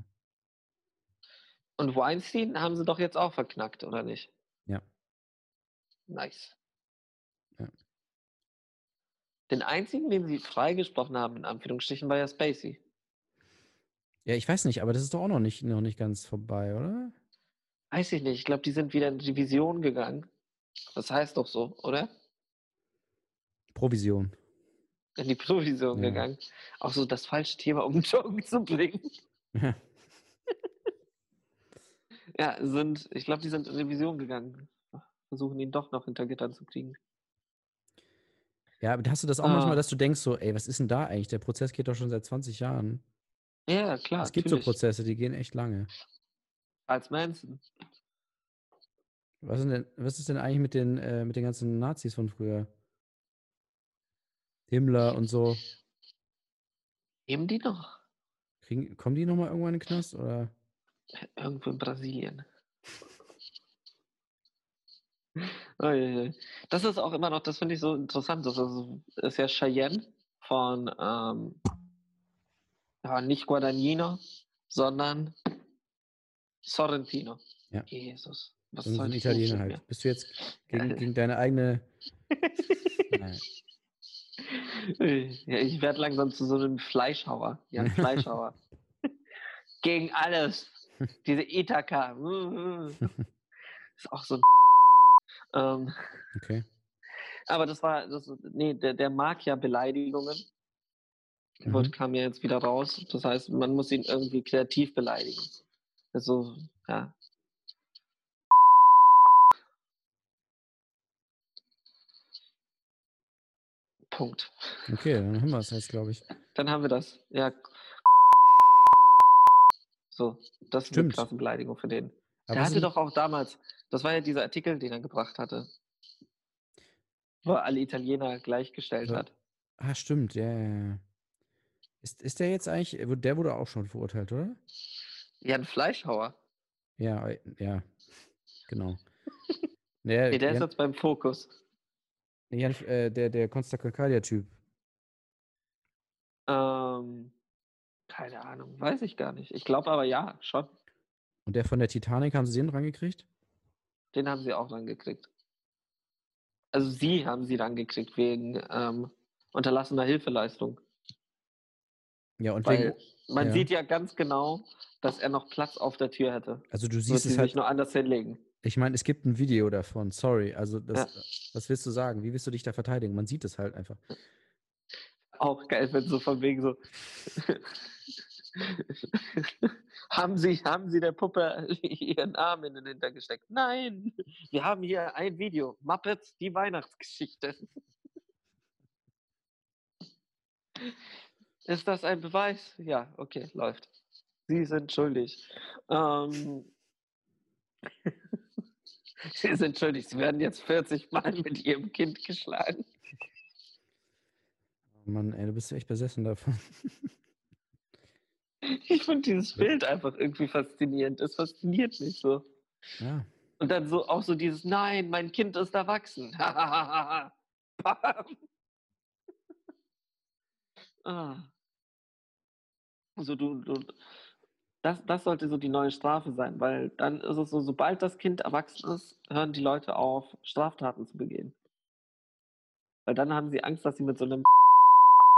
Und Weinstein haben sie doch jetzt auch verknackt, oder nicht? Ja. Nice. Den einzigen, den sie freigesprochen haben, in Anführungsstrichen, war ja Spacey. Ja, ich weiß nicht, aber das ist doch auch noch nicht, noch nicht ganz vorbei, oder? Weiß ich nicht. Ich glaube, die sind wieder in die Vision gegangen. Das heißt doch so, oder? Provision. In die Provision Ja. gegangen. Auch so das falsche Thema, um Joke zu bringen. Ja. Ja, sind, ich glaube, die sind in die Vision gegangen. Versuchen ihn doch noch hinter Gittern zu kriegen. Ja, aber hast du das auch Ah. manchmal, dass du denkst so, ey, was ist denn da eigentlich? Der Prozess geht doch schon seit 20 Jahren. Ja, klar. es gibt so natürlich. Prozesse, die gehen echt lange. Als Manson. Was ist denn, was ist denn eigentlich mit den, äh, mit den ganzen Nazis von früher? Himmler und so. Leben die noch? Kriegen, kommen die nochmal irgendwann in den Knast? Oder? Irgendwo in Brasilien. Das ist auch immer noch, das finde ich so interessant. Das ist, ist ja Cheyenne von ähm, ja, nicht Guadagnino, sondern Sorrentino. Ja. Jesus. Was soll ein Italiener halt. mir? Bist du jetzt gegen, Geil. gegen deine eigene. Ja, ich werde langsam zu so einem Fleischhauer. Ja, ein Fleischhauer. Gegen alles. Diese Ithaka. Ist auch so ein. Ähm, Okay. aber das war, das, nee, der, der mag ja Beleidigungen. Mhm. kam ja jetzt wieder raus. Das heißt, man muss ihn irgendwie kreativ beleidigen. Also, ja. Punkt. Okay, dann haben wir es jetzt, glaube ich. Dann haben wir das. Ja. So, das ist eine Stimmt. krasse Beleidigung für den. Aber Der hatte doch auch damals, das war ja dieser Artikel, den er gebracht hatte, wo er alle Italiener gleichgestellt Ja. hat. Ah, stimmt, ja, ja. Ist, ist der jetzt eigentlich, der wurde auch schon verurteilt, oder? Ja, ein Fleischhauer. Ja, äh, ja, genau. Der, Nee, der ist Jan, jetzt beim Fokus. Jan, äh, der, der Consta Concordia-Typ. Ähm, keine Ahnung, weiß ich gar nicht. Ich glaube aber ja, schon. Und der von der Titanic, haben sie den rangekriegt? Den haben sie auch dann gekriegt. Also sie haben sie dann gekriegt wegen ähm, unterlassener Hilfeleistung. Ja, und Weil wegen, man ja. sieht ja ganz genau, dass er noch Platz auf der Tür hätte. also du siehst sie es halt, nur anders hinlegen. ich meine, es gibt ein Video davon, sorry, also das, Ja. was willst du sagen? Wie willst du dich da verteidigen? Man sieht es halt einfach. Auch geil, wenn so von wegen so. haben, Sie, haben Sie der Puppe Ihren Arm in den Hintern gesteckt? Nein, wir haben hier ein Video. Muppets, die Weihnachtsgeschichte. Ist das ein Beweis? Ja, okay, läuft. Sie sind schuldig. Ähm, Sie sind schuldig. Sie werden jetzt 40 Mal mit Ihrem Kind geschlagen. Oh Mann, ey, du bist echt besessen davon. Ich finde dieses Bild einfach irgendwie faszinierend. Es fasziniert mich so. Ja, Und dann so auch so dieses Nein, mein Kind ist erwachsen. Ah. Also du, du das, das sollte so die neue Strafe sein, weil dann ist es so, sobald das Kind erwachsen ist, hören die Leute auf, Straftaten zu begehen. Weil dann haben sie Angst, dass sie mit so einem